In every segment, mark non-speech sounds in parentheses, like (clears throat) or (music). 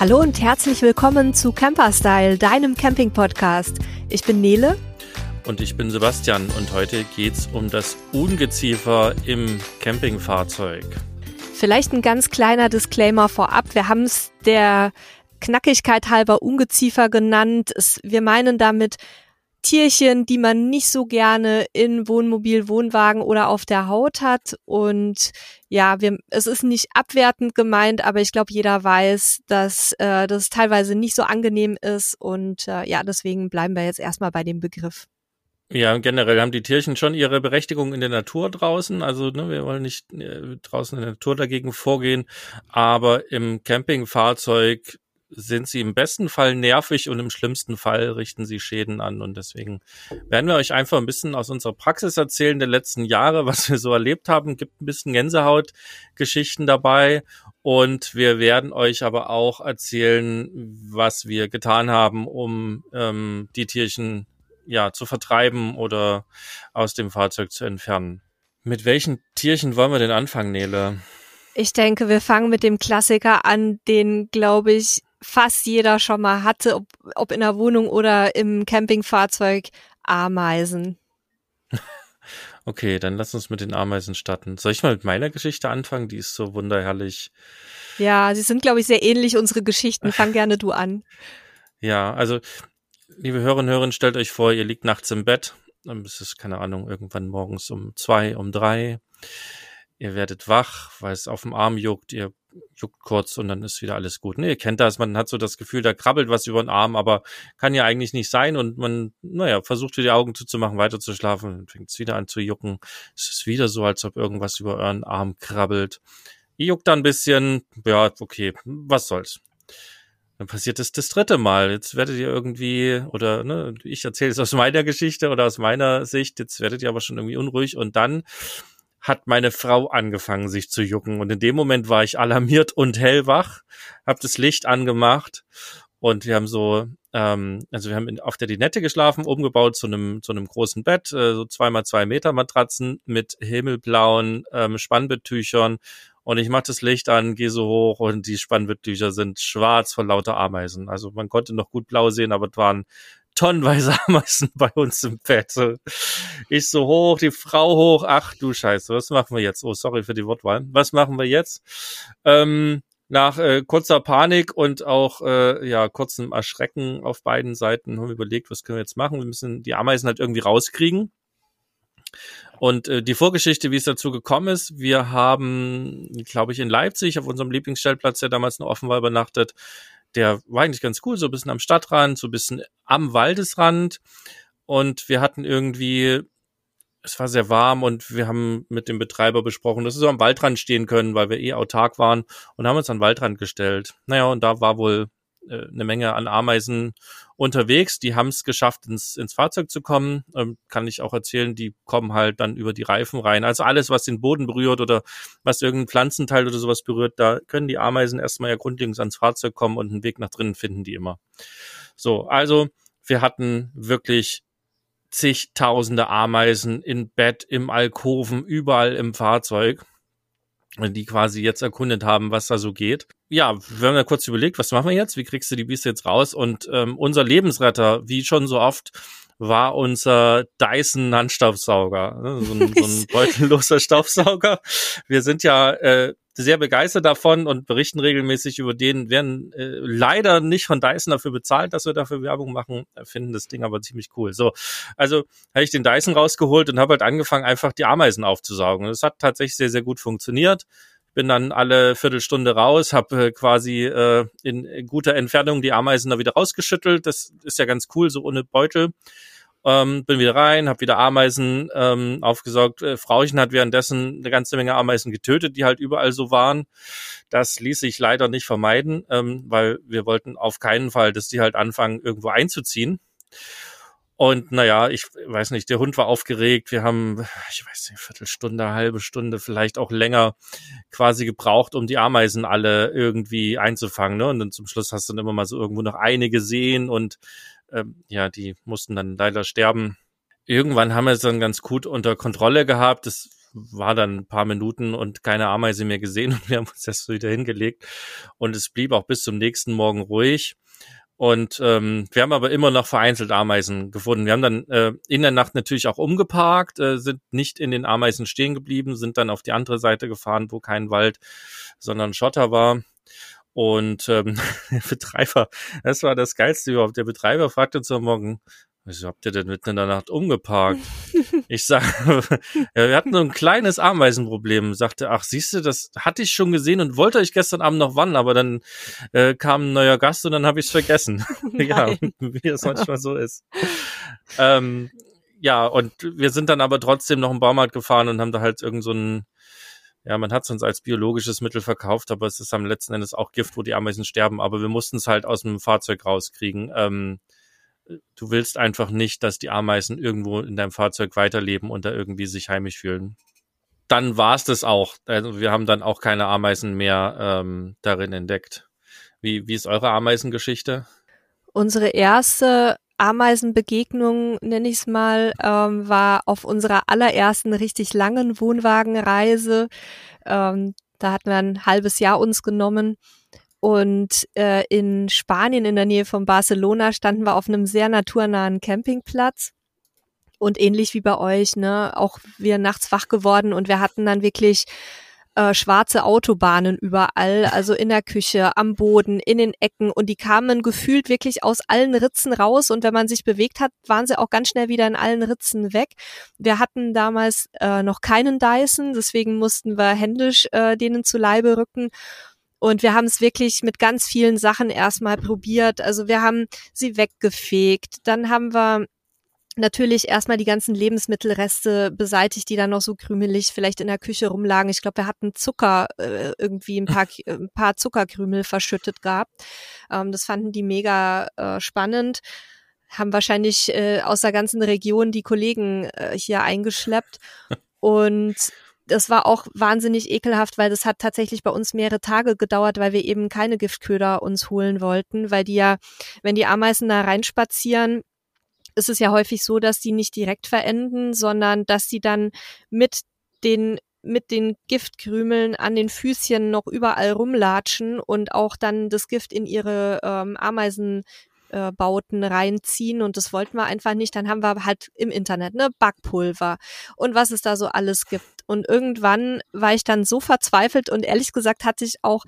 Hallo und herzlich willkommen zu Camperstyle, deinem Camping-Podcast. Ich bin Nele. Und ich bin Sebastian und heute geht's um das Ungeziefer im Campingfahrzeug. Vielleicht ein ganz kleiner Disclaimer vorab. Wir haben es der Knackigkeit halber Ungeziefer genannt. Es, wir meinen damit Tierchen, die man nicht so gerne in Wohnmobil, Wohnwagen oder auf der Haut hat. Und ja, wir, es ist nicht abwertend gemeint, aber ich glaube, jeder weiß, dass äh, das teilweise nicht so angenehm ist. Und äh, ja, deswegen bleiben wir jetzt erstmal bei dem Begriff. Ja, generell haben die Tierchen schon ihre Berechtigung in der Natur draußen. Also ne, wir wollen nicht äh, draußen in der Natur dagegen vorgehen, aber im Campingfahrzeug sind sie im besten Fall nervig und im schlimmsten Fall richten sie Schäden an. Und deswegen werden wir euch einfach ein bisschen aus unserer Praxis erzählen der letzten Jahre, (laughs) was wir so erlebt haben. Gibt ein bisschen Gänsehautgeschichten dabei. Und wir werden euch aber auch erzählen, was wir getan haben, um ähm, die Tierchen ja zu vertreiben oder aus dem Fahrzeug zu entfernen. Mit welchen Tierchen wollen wir denn anfangen, Nele? Ich denke, wir fangen mit dem Klassiker an, den, glaube ich, fast jeder schon mal hatte, ob, ob in der Wohnung oder im Campingfahrzeug, Ameisen. (laughs) Okay, dann lass uns mit den Ameisen starten. Soll ich mal mit meiner Geschichte anfangen? Die ist so wunderherrlich. Ja, sie sind, glaube ich, sehr ähnlich, unsere Geschichten. Fang (laughs) gerne du an. Ja, also, liebe Hörerinnen und Hörer, stellt euch vor, ihr liegt nachts im Bett. Es ist, keine Ahnung, irgendwann morgens um zwei, um drei. Ihr werdet wach, weil es auf dem Arm juckt. Ihr juckt kurz und dann ist wieder alles gut. Ne, ihr kennt das, man hat so das Gefühl, da krabbelt was über den Arm, aber kann ja eigentlich nicht sein und man, naja, versucht wieder die Augen zuzumachen, weiter zu schlafen fängt es wieder an zu jucken. Es ist wieder so, als ob irgendwas über euren Arm krabbelt. Ihr juckt da ein bisschen, ja, okay, was soll's. Dann passiert es das dritte Mal. Jetzt werdet ihr irgendwie, oder ne, ich erzähle es aus meiner Geschichte oder aus meiner Sicht, jetzt werdet ihr aber schon irgendwie unruhig und dann hat meine Frau angefangen, sich zu jucken. Und in dem Moment war ich alarmiert und hellwach, habe das Licht angemacht und wir haben so, ähm, also wir haben in, auf der Dinette geschlafen, umgebaut zu einem zu einem großen Bett, äh, so zweimal zwei Meter Matratzen mit himmelblauen ähm, Spannbetttüchern. Und ich mache das Licht an, gehe so hoch und die Spannbetttücher sind schwarz von lauter Ameisen. Also man konnte noch gut blau sehen, aber es waren tonnenweise (laughs) Ameisen bei uns im Bett. Ich so hoch, die Frau hoch. Ach du Scheiße, was machen wir jetzt? Oh, sorry für die Wortwahl. Was machen wir jetzt? Ähm, nach äh, kurzer Panik und auch äh, ja kurzem Erschrecken auf beiden Seiten haben wir überlegt, was können wir jetzt machen? Wir müssen die Ameisen halt irgendwie rauskriegen. Und äh, die Vorgeschichte, wie es dazu gekommen ist, wir haben, glaube ich, in Leipzig auf unserem Lieblingsstellplatz, der damals noch offen war, übernachtet, der war eigentlich ganz cool, so ein bisschen am Stadtrand, so ein bisschen am Waldesrand. Und wir hatten irgendwie, es war sehr warm und wir haben mit dem Betreiber besprochen, dass wir so am Waldrand stehen können, weil wir eh autark waren und haben uns an den Waldrand gestellt. Naja, und da war wohl äh, eine Menge an Ameisen unterwegs. Die haben es geschafft, ins, ins Fahrzeug zu kommen. Ähm, kann ich auch erzählen, die kommen halt dann über die Reifen rein. Also alles, was den Boden berührt oder was irgendein Pflanzenteil oder sowas berührt, da können die Ameisen erstmal ja grundlegend ans Fahrzeug kommen und einen Weg nach drinnen finden die immer. So, also wir hatten wirklich zigtausende Ameisen in Bett, im Alkoven, überall im Fahrzeug die quasi jetzt erkundet haben, was da so geht. Ja, wir haben ja kurz überlegt, was machen wir jetzt? Wie kriegst du die Bieste jetzt raus? Und ähm, unser Lebensretter, wie schon so oft, war unser Dyson Handstaubsauger, ne? so ein, so ein (laughs) beutelloser Staubsauger. Wir sind ja äh, sehr begeistert davon und berichten regelmäßig über den, werden äh, leider nicht von Dyson dafür bezahlt, dass wir dafür Werbung machen, finden das Ding aber ziemlich cool. So, also habe ich den Dyson rausgeholt und habe halt angefangen, einfach die Ameisen aufzusaugen. Das hat tatsächlich sehr, sehr gut funktioniert bin dann alle Viertelstunde raus, habe äh, quasi äh, in guter Entfernung die Ameisen da wieder rausgeschüttelt. Das ist ja ganz cool, so ohne Beutel. Ähm, bin wieder rein, habe wieder Ameisen ähm, aufgesaugt. Äh, Frauchen hat währenddessen eine ganze Menge Ameisen getötet, die halt überall so waren. Das ließ sich leider nicht vermeiden, ähm, weil wir wollten auf keinen Fall, dass die halt anfangen, irgendwo einzuziehen. Und naja, ich weiß nicht, der Hund war aufgeregt. Wir haben, ich weiß nicht, Viertelstunde, halbe Stunde, vielleicht auch länger quasi gebraucht, um die Ameisen alle irgendwie einzufangen. Ne? Und dann zum Schluss hast du dann immer mal so irgendwo noch eine gesehen und ähm, ja, die mussten dann leider sterben. Irgendwann haben wir es dann ganz gut unter Kontrolle gehabt. Das war dann ein paar Minuten und keine Ameise mehr gesehen (laughs) und wir haben uns erst wieder hingelegt und es blieb auch bis zum nächsten Morgen ruhig. Und ähm, wir haben aber immer noch vereinzelt Ameisen gefunden. Wir haben dann äh, in der Nacht natürlich auch umgeparkt, äh, sind nicht in den Ameisen stehen geblieben, sind dann auf die andere Seite gefahren, wo kein Wald, sondern Schotter war. Und ähm, (laughs) der Betreiber, das war das Geilste überhaupt. Der Betreiber fragte uns am Morgen, Wieso habt ihr denn mitten in der Nacht umgeparkt? (laughs) ich sag, (laughs) ja, wir hatten so ein kleines Ameisenproblem. Sagte, ach, siehst du, das hatte ich schon gesehen und wollte euch gestern Abend noch wann, aber dann äh, kam ein neuer Gast und dann habe ich es vergessen. ja, wie es manchmal so ist. Ähm, ja, und wir sind dann aber trotzdem noch im Baumarkt gefahren und haben da halt irgend so ein, ja, man hat es uns als biologisches Mittel verkauft, aber es ist am letzten Endes auch Gift, wo die Ameisen sterben. Aber wir mussten es halt aus dem Fahrzeug rauskriegen. Ähm, du willst einfach nicht, dass die Ameisen irgendwo in deinem Fahrzeug weiterleben und da irgendwie sich heimisch fühlen. Dann war es das auch. Also wir haben dann auch keine Ameisen mehr ähm, darin entdeckt. Wie, wie ist eure Ameisengeschichte? Unsere erste Ameisenbegegnung, nenne ich es mal, ähm, war auf unserer allerersten richtig langen Wohnwagenreise. Ähm, da hatten wir ein halbes Jahr uns genommen und äh, in Spanien in der Nähe von Barcelona standen wir auf einem sehr naturnahen Campingplatz. Und ähnlich wie bei euch, ne, auch wir nachts wach geworden und wir hatten dann wirklich äh, schwarze Autobahnen überall, also in der Küche, am Boden, in den Ecken und die kamen gefühlt wirklich aus allen Ritzen raus und wenn man sich bewegt hat, waren sie auch ganz schnell wieder in allen Ritzen weg. Wir hatten damals äh, noch keinen Dyson, deswegen mussten wir händisch äh, denen zu Leibe rücken und wir haben es wirklich mit ganz vielen Sachen erstmal probiert. Also wir haben sie weggefegt. Dann haben wir natürlich erstmal die ganzen Lebensmittelreste beseitigt, die dann noch so krümelig vielleicht in der Küche rumlagen. Ich glaube, wir hatten Zucker, äh, irgendwie ein paar, ein paar Zuckerkrümel verschüttet gehabt. Ähm, das fanden die mega äh, spannend. Haben wahrscheinlich äh, aus der ganzen Region die Kollegen äh, hier eingeschleppt. Und das war auch wahnsinnig ekelhaft, weil das hat tatsächlich bei uns mehrere Tage gedauert, weil wir eben keine Giftköder uns holen wollten, weil die ja, wenn die Ameisen da reinspazieren, ist es ja häufig so, dass die nicht direkt verenden, sondern dass sie dann mit den mit den Giftkrümeln an den Füßchen noch überall rumlatschen und auch dann das Gift in ihre ähm, Ameisen äh, Bauten reinziehen und das wollten wir einfach nicht. Dann haben wir halt im Internet ne Backpulver und was es da so alles gibt. Und irgendwann war ich dann so verzweifelt und ehrlich gesagt hatte ich auch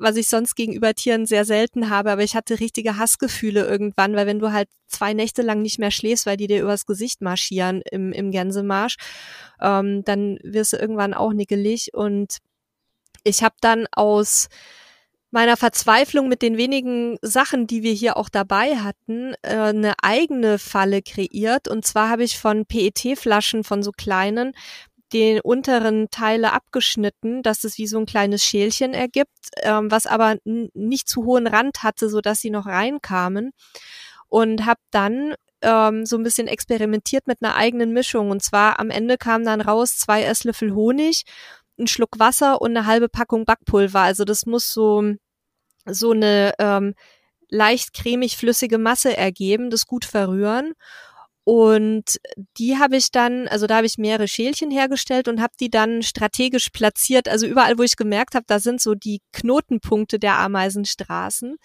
was ich sonst gegenüber Tieren sehr selten habe, aber ich hatte richtige Hassgefühle irgendwann, weil wenn du halt zwei Nächte lang nicht mehr schläfst, weil die dir übers Gesicht marschieren im, im Gänsemarsch, ähm, dann wirst du irgendwann auch nickelig und ich habe dann aus meiner Verzweiflung mit den wenigen Sachen, die wir hier auch dabei hatten, äh, eine eigene Falle kreiert. Und zwar habe ich von PET-Flaschen, von so kleinen, den unteren Teile abgeschnitten, dass es wie so ein kleines Schälchen ergibt, ähm, was aber nicht zu hohen Rand hatte, so dass sie noch reinkamen. Und habe dann ähm, so ein bisschen experimentiert mit einer eigenen Mischung. Und zwar am Ende kam dann raus zwei Esslöffel Honig, ein Schluck Wasser und eine halbe Packung Backpulver. Also das muss so so eine ähm, leicht cremig flüssige Masse ergeben, das gut verrühren. Und die habe ich dann, also da habe ich mehrere Schälchen hergestellt und habe die dann strategisch platziert. Also überall, wo ich gemerkt habe, da sind so die Knotenpunkte der Ameisenstraßen,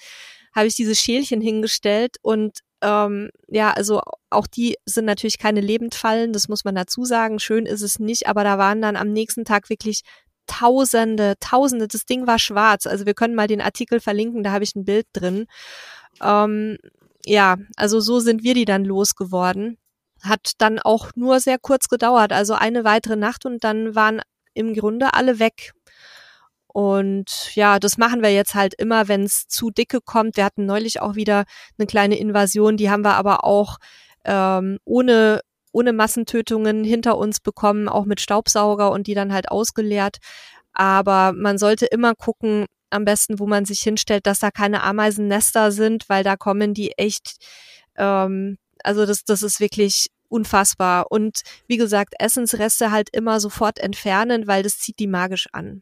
habe ich diese Schälchen hingestellt und ähm, ja, also auch die sind natürlich keine Lebendfallen, das muss man dazu sagen. Schön ist es nicht, aber da waren dann am nächsten Tag wirklich Tausende, Tausende. Das Ding war schwarz. Also wir können mal den Artikel verlinken, da habe ich ein Bild drin. Ähm, ja, also so sind wir die dann losgeworden. Hat dann auch nur sehr kurz gedauert, also eine weitere Nacht und dann waren im Grunde alle weg. Und ja, das machen wir jetzt halt immer, wenn es zu dicke kommt. Wir hatten neulich auch wieder eine kleine Invasion, die haben wir aber auch ähm, ohne ohne Massentötungen hinter uns bekommen, auch mit Staubsauger und die dann halt ausgeleert. Aber man sollte immer gucken, am besten, wo man sich hinstellt, dass da keine Ameisennester sind, weil da kommen die echt, ähm, also das, das ist wirklich unfassbar. Und wie gesagt, Essensreste halt immer sofort entfernen, weil das zieht die magisch an.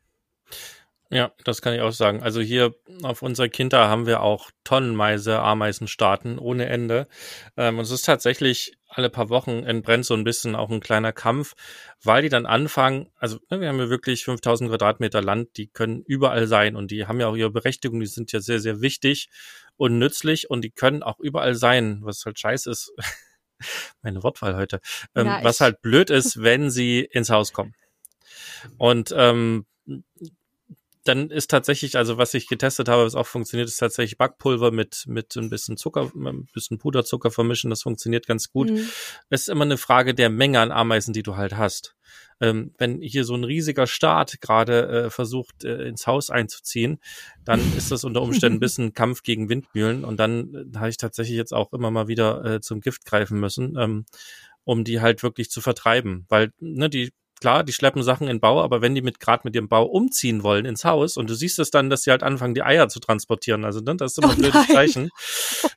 Ja, das kann ich auch sagen. Also hier auf unserer Kinder haben wir auch tonnenweise Ameisenstaaten ohne Ende. Ähm, und es ist tatsächlich alle paar Wochen entbrennt so ein bisschen auch ein kleiner Kampf, weil die dann anfangen, also ne, wir haben ja wirklich 5000 Quadratmeter Land, die können überall sein und die haben ja auch ihre Berechtigung, die sind ja sehr, sehr wichtig und nützlich und die können auch überall sein, was halt scheiße ist. (laughs) Meine Wortwahl heute. Ähm, ja, was halt blöd ist, wenn sie ins Haus kommen. Und ähm, dann ist tatsächlich, also was ich getestet habe, was auch funktioniert, ist tatsächlich Backpulver mit, mit ein bisschen Zucker, ein bisschen Puderzucker vermischen. Das funktioniert ganz gut. Mhm. Es ist immer eine Frage der Menge an Ameisen, die du halt hast. Ähm, wenn hier so ein riesiger Staat gerade äh, versucht, äh, ins Haus einzuziehen, dann (laughs) ist das unter Umständen ein bisschen Kampf gegen Windmühlen. Und dann äh, habe ich tatsächlich jetzt auch immer mal wieder äh, zum Gift greifen müssen, ähm, um die halt wirklich zu vertreiben. Weil, ne, die klar, die schleppen Sachen in Bau, aber wenn die mit gerade mit dem Bau umziehen wollen ins Haus und du siehst es dann, dass sie halt anfangen, die Eier zu transportieren, also ne, das ist immer oh ein blödes Zeichen.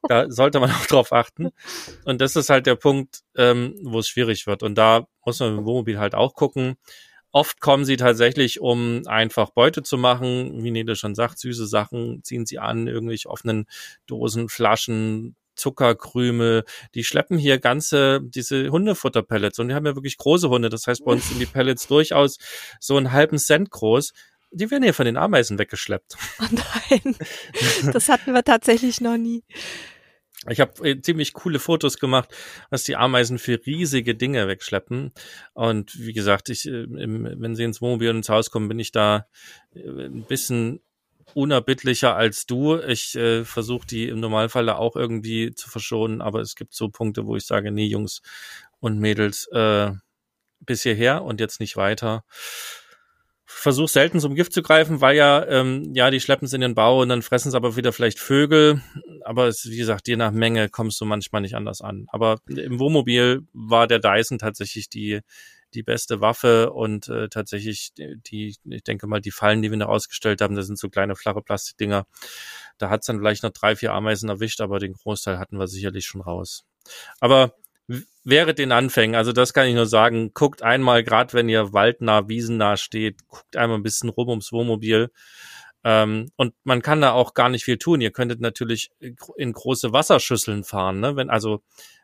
Da sollte man auch drauf achten. (laughs) Und das ist halt der Punkt, ähm, wo es schwierig wird. Und da muss man im Wohnmobil halt auch gucken. Oft kommen sie tatsächlich, um einfach Beute zu machen, wie Nede schon sagt, süße Sachen ziehen sie an, irgendwelche offenen Dosen, Flaschen, Zuckerkrümel. Die schleppen hier ganze, diese Hundefutterpellets und die haben ja wirklich große Hunde. Das heißt, bei uns sind die (laughs) Pellets durchaus so einen halben Cent groß. Die werden hier von den Ameisen weggeschleppt. Oh nein, das hatten wir tatsächlich noch nie. Ich habe äh, ziemlich coole Fotos gemacht, was die Ameisen für riesige Dinge wegschleppen. Und wie gesagt, ich, äh, wenn sie ins Wohnmobil und ins Haus kommen, bin ich da äh, ein bisschen unerbittlicher als du. Ich äh, versuche die im Normalfall auch irgendwie zu verschonen, aber es gibt so Punkte, wo ich sage, nee, Jungs und Mädels, äh, bis hierher und jetzt nicht weiter. Versuch selten zum Gift zu greifen, weil ja, ähm, ja, die schleppen es in den Bau und dann fressen es aber wieder vielleicht Vögel. Aber es, wie gesagt, je nach Menge kommst du manchmal nicht anders an. Aber im Wohnmobil war der Dyson tatsächlich die die beste Waffe und äh, tatsächlich die, ich denke mal, die Fallen, die wir noch ausgestellt haben, das sind so kleine flache Plastikdinger. Da hat's dann vielleicht noch drei, vier Ameisen erwischt, aber den Großteil hatten wir sicherlich schon raus. Aber wäre den Anfängen, also das kann ich nur sagen, guckt einmal, gerade wenn ihr waldnah, wiesennah steht, guckt einmal ein bisschen rum ums Wohnmobil. Ähm, und man kann da auch gar nicht viel tun. Ihr könntet natürlich in große Wasserschüsseln fahren, ne? Wenn also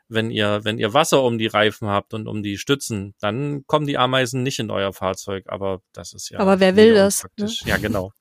wenn ihr, wenn ihr Wasser um die Reifen habt und um die Stützen, dann kommen die Ameisen nicht in euer Fahrzeug, aber das ist ja. Aber wer will das? Ne? Ja, genau. (laughs)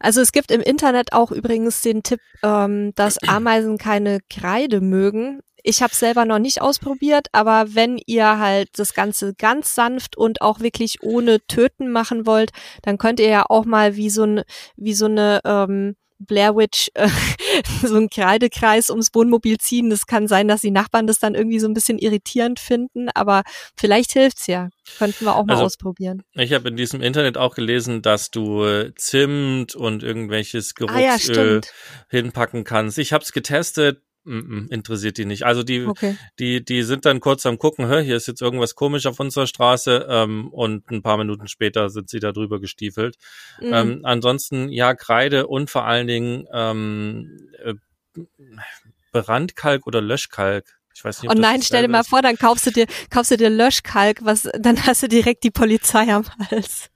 Also es gibt im Internet auch übrigens den Tipp, ähm, dass (clears throat) Ameisen keine Kreide mögen. Ich habe selber noch nicht ausprobiert, aber wenn ihr halt das Ganze ganz sanft und auch wirklich ohne Töten machen wollt, dann könnt ihr ja auch mal wie so, ein, wie so eine ähm, Blair Witch äh, (laughs) so einen Kreidekreis ums Wohnmobil ziehen. Das kann sein, dass die Nachbarn das dann irgendwie so ein bisschen irritierend finden, aber vielleicht hilft's ja. Könnten wir auch mal also, ausprobieren. Ich habe in diesem Internet auch gelesen, dass du äh, Zimt und irgendwelches Geruchsöl ah, ja, hinpacken kannst. Ich habe es getestet, Mm, interessiert die nicht. Also die, okay. die, die sind dann kurz am gucken, hör, hier ist jetzt irgendwas komisch auf unserer Straße ähm, und ein paar Minuten später sind sie da drüber gestiefelt. Mhm. Ähm, ansonsten ja Kreide und vor allen Dingen ähm, äh, Brandkalk oder Löschkalk. Ich weiß nicht, oh nein, stell dir mal vor, dann kaufst du dir, kaufst du dir Löschkalk, was, dann hast du direkt die Polizei am Hals.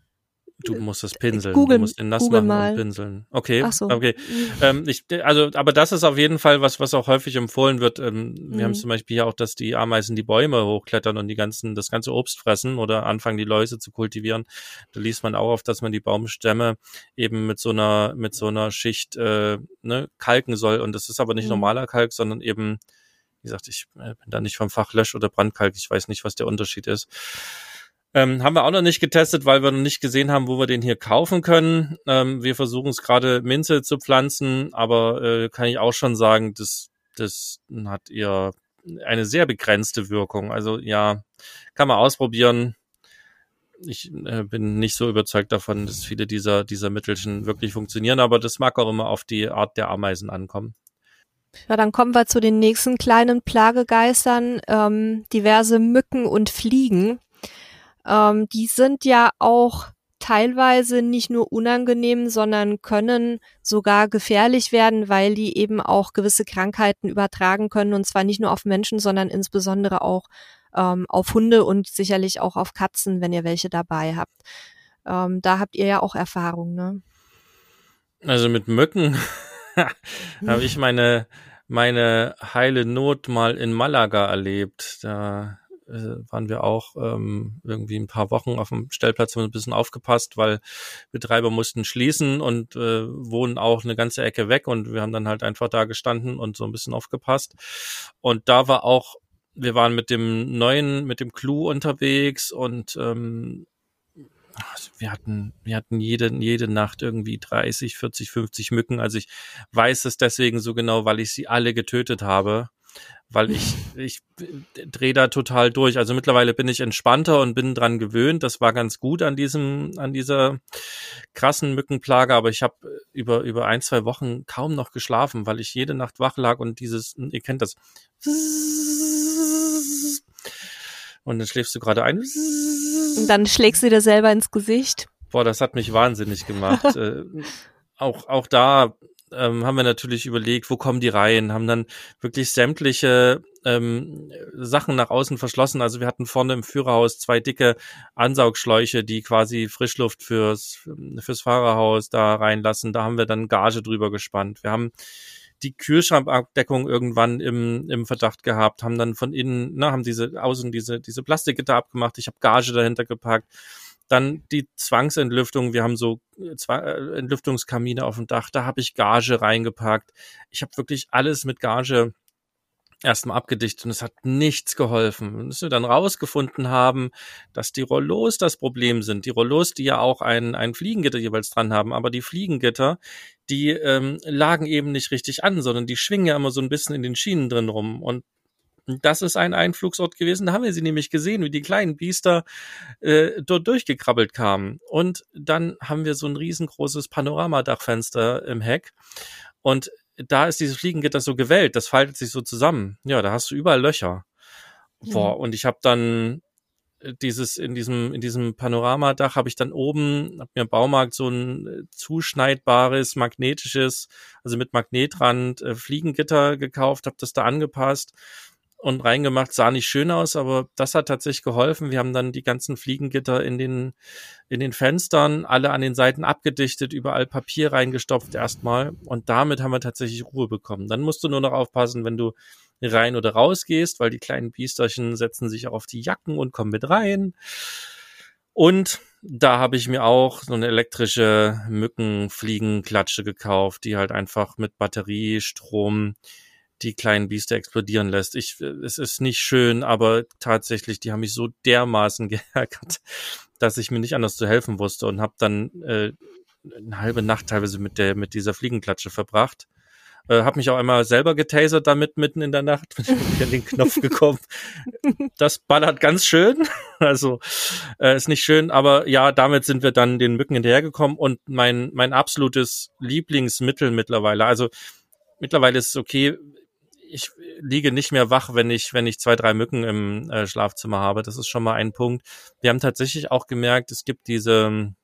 Du musst es pinseln. Google, du musst den nass Google machen mal. und pinseln. Okay. Ach so. Okay. Mhm. Ähm, ich, also, aber das ist auf jeden Fall was, was auch häufig empfohlen wird. Ähm, mhm. Wir haben zum Beispiel hier auch, dass die Ameisen die Bäume hochklettern und die ganzen, das ganze Obst fressen oder anfangen, die Läuse zu kultivieren. Da liest man auch auf, dass man die Baumstämme eben mit so einer, mit so einer Schicht äh, ne, kalken soll. Und das ist aber nicht mhm. normaler Kalk, sondern eben, wie gesagt, ich äh, bin da nicht vom Fach Lösch- oder Brandkalk. Ich weiß nicht, was der Unterschied ist. Ähm, haben wir auch noch nicht getestet, weil wir noch nicht gesehen haben, wo wir den hier kaufen können. Ähm, wir versuchen es gerade Minze zu pflanzen, aber äh, kann ich auch schon sagen, das, das hat eher eine sehr begrenzte Wirkung. Also ja, kann man ausprobieren. Ich äh, bin nicht so überzeugt davon, dass viele dieser, dieser Mittelchen wirklich funktionieren, aber das mag auch immer auf die Art der Ameisen ankommen. Ja, dann kommen wir zu den nächsten kleinen Plagegeistern, ähm, diverse Mücken und Fliegen. Ähm, die sind ja auch teilweise nicht nur unangenehm, sondern können sogar gefährlich werden, weil die eben auch gewisse Krankheiten übertragen können und zwar nicht nur auf Menschen, sondern insbesondere auch ähm, auf Hunde und sicherlich auch auf Katzen, wenn ihr welche dabei habt. Ähm, da habt ihr ja auch Erfahrung, ne? Also mit Mücken (laughs) habe ich meine, meine heile Not mal in Malaga erlebt. Da waren wir auch ähm, irgendwie ein paar Wochen auf dem Stellplatz ein bisschen aufgepasst, weil Betreiber mussten schließen und äh, wohnen auch eine ganze Ecke weg und wir haben dann halt einfach da gestanden und so ein bisschen aufgepasst. Und da war auch, wir waren mit dem neuen, mit dem Clou unterwegs und ähm, wir hatten, wir hatten jede, jede Nacht irgendwie 30, 40, 50 Mücken. Also ich weiß es deswegen so genau, weil ich sie alle getötet habe weil ich, (laughs) ich drehe da total durch. Also mittlerweile bin ich entspannter und bin dran gewöhnt. Das war ganz gut an diesem, an dieser krassen Mückenplage, aber ich habe über, über ein, zwei Wochen kaum noch geschlafen, weil ich jede Nacht wach lag und dieses, ihr kennt das. Und dann schläfst du gerade ein. Und dann schlägst du dir selber ins Gesicht. Boah, das hat mich wahnsinnig gemacht. (laughs) äh, auch, auch da ähm, haben wir natürlich überlegt, wo kommen die rein, haben dann wirklich sämtliche ähm, Sachen nach außen verschlossen. Also wir hatten vorne im Führerhaus zwei dicke Ansaugschläuche, die quasi Frischluft fürs, fürs Fahrerhaus da reinlassen. Da haben wir dann Gage drüber gespannt. Wir haben die Kühlschrankabdeckung irgendwann im, im Verdacht gehabt, haben dann von innen, na, haben diese außen diese, diese Plastikgitter abgemacht. Ich habe Gage dahinter gepackt dann die Zwangsentlüftung. Wir haben so äh, äh, Entlüftungskamine auf dem Dach. Da habe ich Gage reingepackt. Ich habe wirklich alles mit Gage erstmal abgedichtet und es hat nichts geholfen. Bis wir dann rausgefunden haben, dass die Rollos das Problem sind. Die Rollos, die ja auch ein, ein Fliegengitter jeweils dran haben, aber die Fliegengitter, die ähm, lagen eben nicht richtig an, sondern die schwingen ja immer so ein bisschen in den Schienen drin rum. Und das ist ein Einflugsort gewesen. Da haben wir sie nämlich gesehen, wie die kleinen Biester äh, dort durchgekrabbelt kamen. Und dann haben wir so ein riesengroßes Panoramadachfenster im Heck. Und da ist dieses Fliegengitter so gewellt, das faltet sich so zusammen. Ja, da hast du überall Löcher. Boah, mhm. und ich habe dann dieses in diesem in diesem Panoramadach habe ich dann oben hab mir im Baumarkt so ein äh, zuschneidbares magnetisches also mit Magnetrand äh, Fliegengitter gekauft habe das da angepasst und reingemacht, sah nicht schön aus, aber das hat tatsächlich geholfen. Wir haben dann die ganzen Fliegengitter in den, in den Fenstern, alle an den Seiten abgedichtet, überall Papier reingestopft erstmal und damit haben wir tatsächlich Ruhe bekommen. Dann musst du nur noch aufpassen, wenn du rein oder raus gehst, weil die kleinen Biesterchen setzen sich auch auf die Jacken und kommen mit rein. Und da habe ich mir auch so eine elektrische Mückenfliegenklatsche gekauft, die halt einfach mit Batteriestrom die kleinen Biester explodieren lässt. Ich, es ist nicht schön, aber tatsächlich, die haben mich so dermaßen (laughs) geärgert, dass ich mir nicht anders zu helfen wusste und habe dann äh, eine halbe Nacht teilweise mit der mit dieser Fliegenklatsche verbracht. Äh, habe mich auch einmal selber getasert damit mitten in der Nacht, (laughs) bin ich an den Knopf (laughs) gekommen. Das ballert ganz schön, also äh, ist nicht schön, aber ja, damit sind wir dann den Mücken hinterhergekommen und mein mein absolutes Lieblingsmittel mittlerweile, also mittlerweile ist es okay, ich liege nicht mehr wach, wenn ich, wenn ich zwei, drei Mücken im äh, Schlafzimmer habe. Das ist schon mal ein Punkt. Wir haben tatsächlich auch gemerkt, es gibt diese,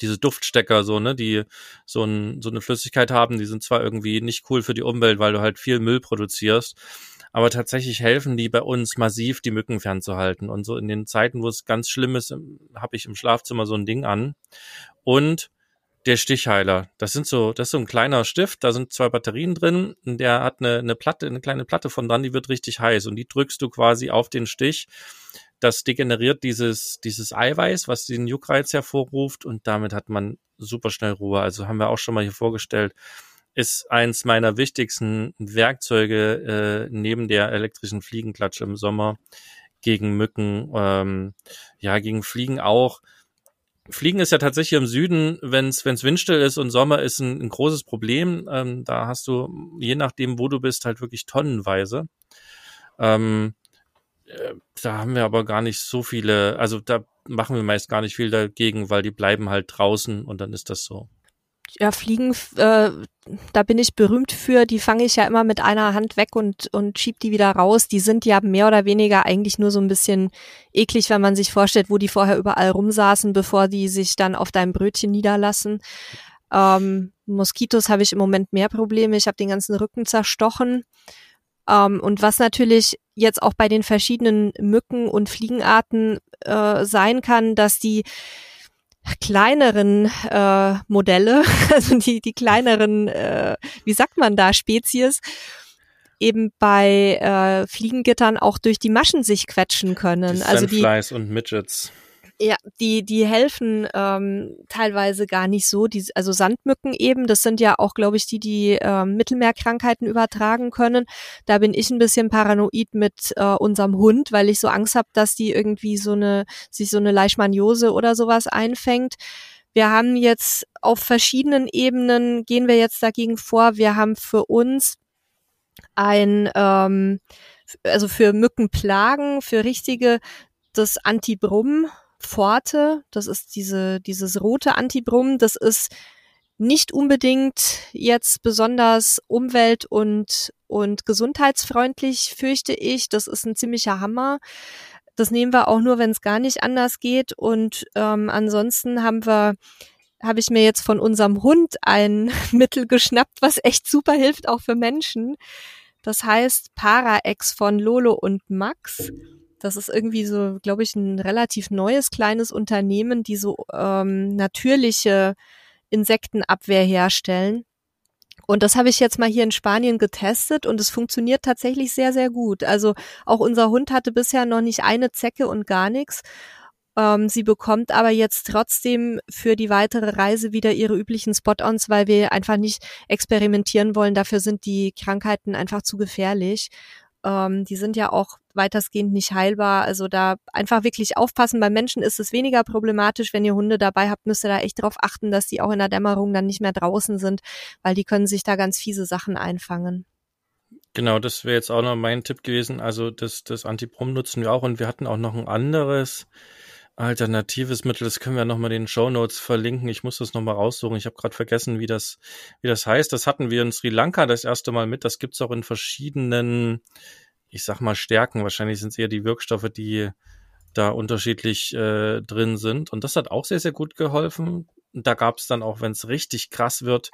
diese Duftstecker, so, ne, die so, ein, so eine Flüssigkeit haben, die sind zwar irgendwie nicht cool für die Umwelt, weil du halt viel Müll produzierst, aber tatsächlich helfen die bei uns massiv, die Mücken fernzuhalten. Und so in den Zeiten, wo es ganz schlimm ist, habe ich im Schlafzimmer so ein Ding an. Und der Stichheiler. Das sind so, das ist so ein kleiner Stift, da sind zwei Batterien drin, der hat eine, eine Platte, eine kleine Platte von dran, die wird richtig heiß und die drückst du quasi auf den Stich. Das degeneriert dieses, dieses Eiweiß, was den Juckreiz hervorruft und damit hat man super schnell Ruhe. Also haben wir auch schon mal hier vorgestellt, ist eins meiner wichtigsten Werkzeuge äh, neben der elektrischen Fliegenklatsche im Sommer gegen Mücken, ähm, ja, gegen Fliegen auch Fliegen ist ja tatsächlich im Süden, wenn es windstill ist und Sommer ist ein, ein großes Problem. Ähm, da hast du, je nachdem, wo du bist, halt wirklich tonnenweise. Ähm, äh, da haben wir aber gar nicht so viele, also da machen wir meist gar nicht viel dagegen, weil die bleiben halt draußen und dann ist das so ja, Fliegen, äh, da bin ich berühmt für, die fange ich ja immer mit einer Hand weg und, und schieb die wieder raus. Die sind ja mehr oder weniger eigentlich nur so ein bisschen eklig, wenn man sich vorstellt, wo die vorher überall rumsaßen, bevor die sich dann auf deinem Brötchen niederlassen. Ähm, Moskitos habe ich im Moment mehr Probleme. Ich habe den ganzen Rücken zerstochen. Ähm, und was natürlich jetzt auch bei den verschiedenen Mücken und Fliegenarten äh, sein kann, dass die kleineren äh, Modelle, (laughs) also die, die kleineren, äh, wie sagt man da, Spezies, eben bei äh, Fliegengittern auch durch die Maschen sich quetschen können. Die also die und Midgets. Ja, die, die helfen ähm, teilweise gar nicht so. Die, also Sandmücken eben, das sind ja auch, glaube ich, die, die ähm, Mittelmeerkrankheiten übertragen können. Da bin ich ein bisschen paranoid mit äh, unserem Hund, weil ich so Angst habe, dass die irgendwie so eine, sich so eine Leishmaniose oder sowas einfängt. Wir haben jetzt auf verschiedenen Ebenen, gehen wir jetzt dagegen vor. Wir haben für uns ein, ähm, also für Mückenplagen, für richtige, das Antibrum Pforte, das ist diese, dieses rote Antibrum, das ist nicht unbedingt jetzt besonders umwelt- und, und gesundheitsfreundlich, fürchte ich. Das ist ein ziemlicher Hammer. Das nehmen wir auch nur, wenn es gar nicht anders geht. Und ähm, ansonsten haben wir, habe ich mir jetzt von unserem Hund ein (laughs) Mittel geschnappt, was echt super hilft, auch für Menschen. Das heißt Paraex von Lolo und Max. Das ist irgendwie so, glaube ich, ein relativ neues kleines Unternehmen, die so ähm, natürliche Insektenabwehr herstellen. Und das habe ich jetzt mal hier in Spanien getestet und es funktioniert tatsächlich sehr, sehr gut. Also auch unser Hund hatte bisher noch nicht eine Zecke und gar nichts. Ähm, sie bekommt aber jetzt trotzdem für die weitere Reise wieder ihre üblichen Spot-ons, weil wir einfach nicht experimentieren wollen. Dafür sind die Krankheiten einfach zu gefährlich. Ähm, die sind ja auch weitestgehend nicht heilbar. Also da einfach wirklich aufpassen. Bei Menschen ist es weniger problematisch. Wenn ihr Hunde dabei habt, müsst ihr da echt darauf achten, dass die auch in der Dämmerung dann nicht mehr draußen sind, weil die können sich da ganz fiese Sachen einfangen. Genau, das wäre jetzt auch noch mein Tipp gewesen. Also das, das Antiprom nutzen wir auch und wir hatten auch noch ein anderes alternatives Mittel. Das können wir nochmal in den Show Notes verlinken. Ich muss das nochmal raussuchen. Ich habe gerade vergessen, wie das, wie das heißt. Das hatten wir in Sri Lanka das erste Mal mit. Das gibt's auch in verschiedenen, ich sag mal, Stärken. Wahrscheinlich sind es eher die Wirkstoffe, die da unterschiedlich äh, drin sind. Und das hat auch sehr, sehr gut geholfen. Da gab's dann auch, wenn es richtig krass wird,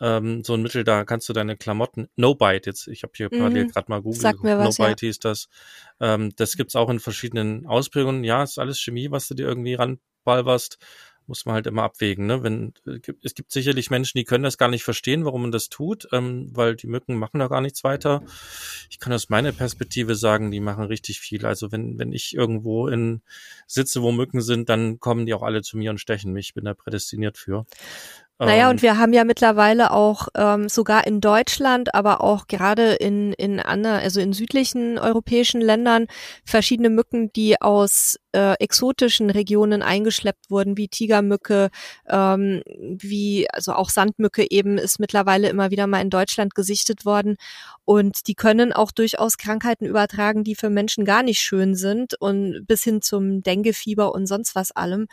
ähm, so ein Mittel, da kannst du deine Klamotten, No Bite, jetzt, ich habe hier parallel mhm. gerade mal googelt, No was, Bite ja. hieß das. Ähm, das gibt's auch in verschiedenen Ausprägungen. Ja, ist alles Chemie, was du dir irgendwie ranbalverst muss man halt immer abwägen. Ne? Wenn, es gibt sicherlich Menschen, die können das gar nicht verstehen, warum man das tut, ähm, weil die Mücken machen da gar nichts weiter. Ich kann aus meiner Perspektive sagen, die machen richtig viel. Also wenn, wenn ich irgendwo in sitze, wo Mücken sind, dann kommen die auch alle zu mir und stechen mich. Ich bin da prädestiniert für. Naja, und ähm, wir haben ja mittlerweile auch ähm, sogar in Deutschland, aber auch gerade in, in anderen, also in südlichen europäischen Ländern verschiedene Mücken, die aus äh, exotischen Regionen eingeschleppt wurden, wie Tigermücke, ähm, wie, also auch Sandmücke eben ist mittlerweile immer wieder mal in Deutschland gesichtet worden. Und die können auch durchaus Krankheiten übertragen, die für Menschen gar nicht schön sind und bis hin zum Denguefieber und sonst was allem.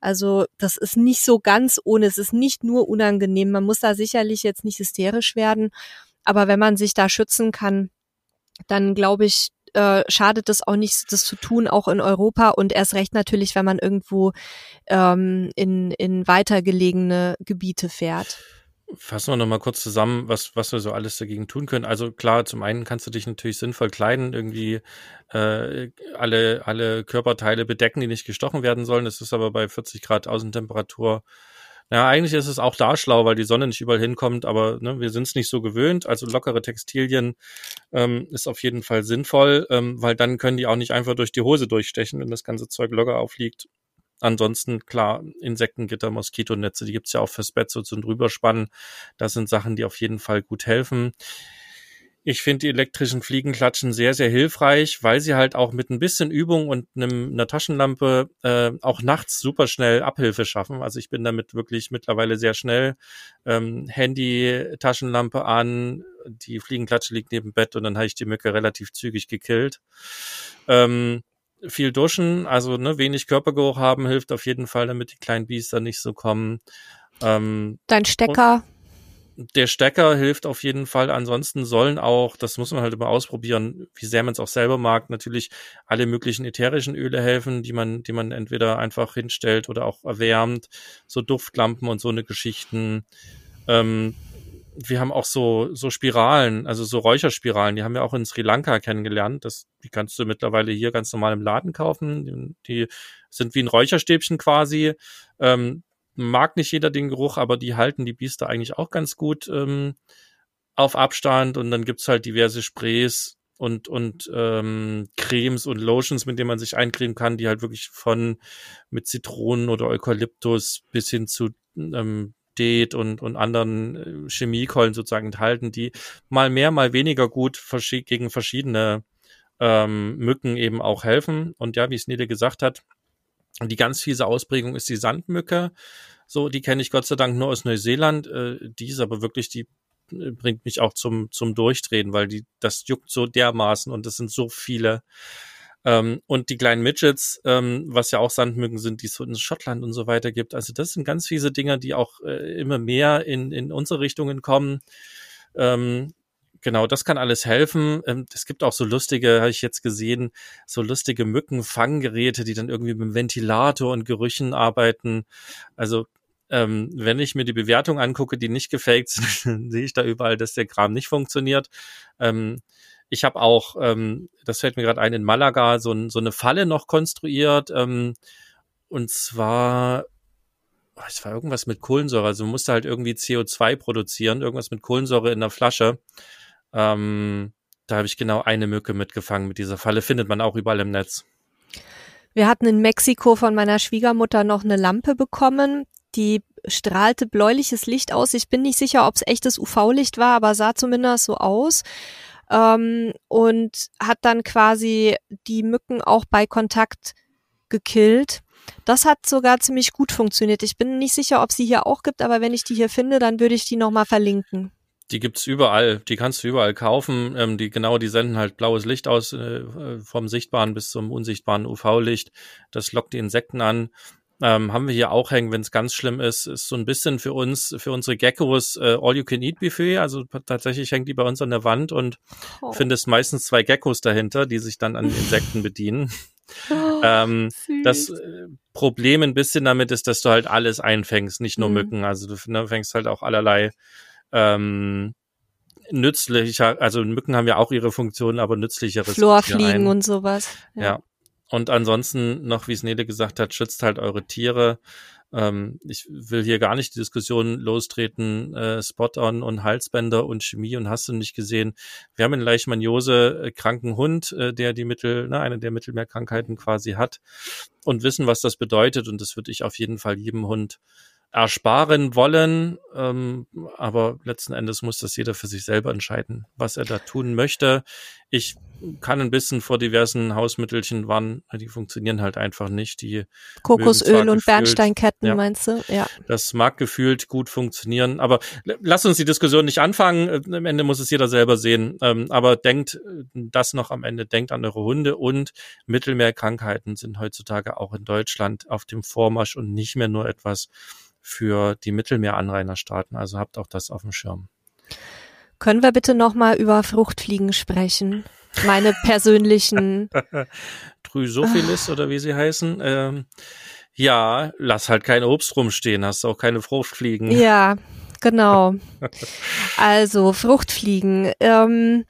Also das ist nicht so ganz ohne, es ist nicht nur unangenehm. Man muss da sicherlich jetzt nicht hysterisch werden, aber wenn man sich da schützen kann, dann glaube ich, äh, schadet es auch nicht, das zu tun, auch in Europa und erst recht natürlich, wenn man irgendwo ähm, in, in weiter gelegene Gebiete fährt. Fassen wir nochmal kurz zusammen, was, was wir so alles dagegen tun können. Also klar, zum einen kannst du dich natürlich sinnvoll kleiden, irgendwie äh, alle, alle Körperteile bedecken, die nicht gestochen werden sollen. Das ist aber bei 40 Grad Außentemperatur. Ja, eigentlich ist es auch da schlau, weil die Sonne nicht überall hinkommt, aber ne, wir sind es nicht so gewöhnt. Also lockere Textilien ähm, ist auf jeden Fall sinnvoll, ähm, weil dann können die auch nicht einfach durch die Hose durchstechen, wenn das ganze Zeug locker aufliegt. Ansonsten, klar, Insektengitter, Moskitonetze, die gibt's ja auch fürs Bett so zum Drüberspannen. Das sind Sachen, die auf jeden Fall gut helfen. Ich finde die elektrischen Fliegenklatschen sehr, sehr hilfreich, weil sie halt auch mit ein bisschen Übung und einem, einer Taschenlampe äh, auch nachts super schnell Abhilfe schaffen. Also ich bin damit wirklich mittlerweile sehr schnell. Ähm, Handy, Taschenlampe an, die Fliegenklatsche liegt neben dem Bett und dann habe ich die Mücke relativ zügig gekillt. Ähm, viel duschen, also ne, wenig Körpergeruch haben, hilft auf jeden Fall, damit die kleinen Biester nicht so kommen. Ähm, Dein Stecker. Der Stecker hilft auf jeden Fall. Ansonsten sollen auch, das muss man halt immer ausprobieren, wie sehr man es auch selber mag, natürlich alle möglichen ätherischen Öle helfen, die man, die man entweder einfach hinstellt oder auch erwärmt, so Duftlampen und so eine Geschichten. Ähm, wir haben auch so, so Spiralen, also so Räucherspiralen, die haben wir auch in Sri Lanka kennengelernt. Das, die kannst du mittlerweile hier ganz normal im Laden kaufen. Die, die sind wie ein Räucherstäbchen quasi. Ähm, mag nicht jeder den Geruch, aber die halten die Biester eigentlich auch ganz gut ähm, auf Abstand. Und dann gibt's halt diverse Sprays und, und ähm, Cremes und Lotions, mit denen man sich eincremen kann, die halt wirklich von mit Zitronen oder Eukalyptus bis hin zu ähm, Det und, und anderen äh, Chemiekeulen sozusagen enthalten, die mal mehr, mal weniger gut gegen verschiedene ähm, Mücken eben auch helfen. Und ja, wie es Nele gesagt hat, die ganz fiese Ausprägung ist die Sandmücke. So, die kenne ich Gott sei Dank nur aus Neuseeland. Äh, die ist aber wirklich, die äh, bringt mich auch zum, zum Durchdrehen, weil die, das juckt so dermaßen und es sind so viele. Ähm, und die kleinen Midgets, ähm, was ja auch Sandmücken sind, die es in Schottland und so weiter gibt. Also das sind ganz fiese Dinger, die auch äh, immer mehr in, in unsere Richtungen kommen. Ähm, genau, das kann alles helfen. Ähm, es gibt auch so lustige, habe ich jetzt gesehen, so lustige Mückenfanggeräte, die dann irgendwie mit dem Ventilator und Gerüchen arbeiten. Also ähm, wenn ich mir die Bewertung angucke, die nicht gefaked (laughs) sind, sehe ich da überall, dass der Kram nicht funktioniert. Ähm, ich habe auch, ähm, das fällt mir gerade ein, in Malaga so, so eine Falle noch konstruiert. Ähm, und zwar, oh, es war irgendwas mit Kohlensäure. Also man musste halt irgendwie CO2 produzieren, irgendwas mit Kohlensäure in der Flasche. Ähm, da habe ich genau eine Mücke mitgefangen mit dieser Falle. Findet man auch überall im Netz. Wir hatten in Mexiko von meiner Schwiegermutter noch eine Lampe bekommen. Die strahlte bläuliches Licht aus. Ich bin nicht sicher, ob es echtes UV-Licht war, aber sah zumindest so aus ähm, und hat dann quasi die Mücken auch bei Kontakt gekillt. Das hat sogar ziemlich gut funktioniert. Ich bin nicht sicher, ob sie hier auch gibt, aber wenn ich die hier finde, dann würde ich die nochmal verlinken. Die gibt's überall, die kannst du überall kaufen. Ähm, die genau, die senden halt blaues Licht aus äh, vom sichtbaren bis zum unsichtbaren UV-Licht. Das lockt die Insekten an ähm, haben wir hier auch hängen, wenn es ganz schlimm ist, ist so ein bisschen für uns, für unsere Geckos äh, All-You-Can-Eat-Buffet. Also tatsächlich hängt die bei uns an der Wand und oh. findest meistens zwei Geckos dahinter, die sich dann an Insekten bedienen. (laughs) Oh, ähm, das äh, Problem ein bisschen damit ist, dass du halt alles einfängst, nicht nur mhm. Mücken. Also du ne, fängst halt auch allerlei ähm, nützlicher, also Mücken haben ja auch ihre Funktionen, aber nützlicheres. Florfliegen und sowas. Ja. ja. Und ansonsten noch, wie es Nele gesagt hat, schützt halt eure Tiere. Ähm, ich will hier gar nicht die Diskussion lostreten, äh, Spot-on und Halsbänder und Chemie und hast du nicht gesehen. Wir haben einen Leishmaniose äh, kranken Hund, äh, der die Mittel, ne, eine der Mittelmeerkrankheiten quasi hat und wissen, was das bedeutet. Und das würde ich auf jeden Fall jedem Hund ersparen wollen. Ähm, aber letzten Endes muss das jeder für sich selber entscheiden, was er da tun möchte. Ich kann ein bisschen vor diversen Hausmittelchen warnen, die funktionieren halt einfach nicht. Die Kokosöl und gefühlt, Bernsteinketten, ja, meinst du? Ja. Das mag gefühlt gut funktionieren, aber lass uns die Diskussion nicht anfangen. Am Ende muss es jeder selber sehen. Ähm, aber denkt äh, das noch am Ende, denkt an eure Hunde und Mittelmeerkrankheiten sind heutzutage auch in Deutschland auf dem Vormarsch und nicht mehr nur etwas, für die Mittelmeeranrainerstaaten. Also habt auch das auf dem Schirm. Können wir bitte nochmal über Fruchtfliegen sprechen? Meine persönlichen. (laughs) Drysophilis oder wie sie heißen. Ähm, ja, lass halt kein Obst rumstehen, hast auch keine Fruchtfliegen. Ja, genau. Also Fruchtfliegen. Ähm,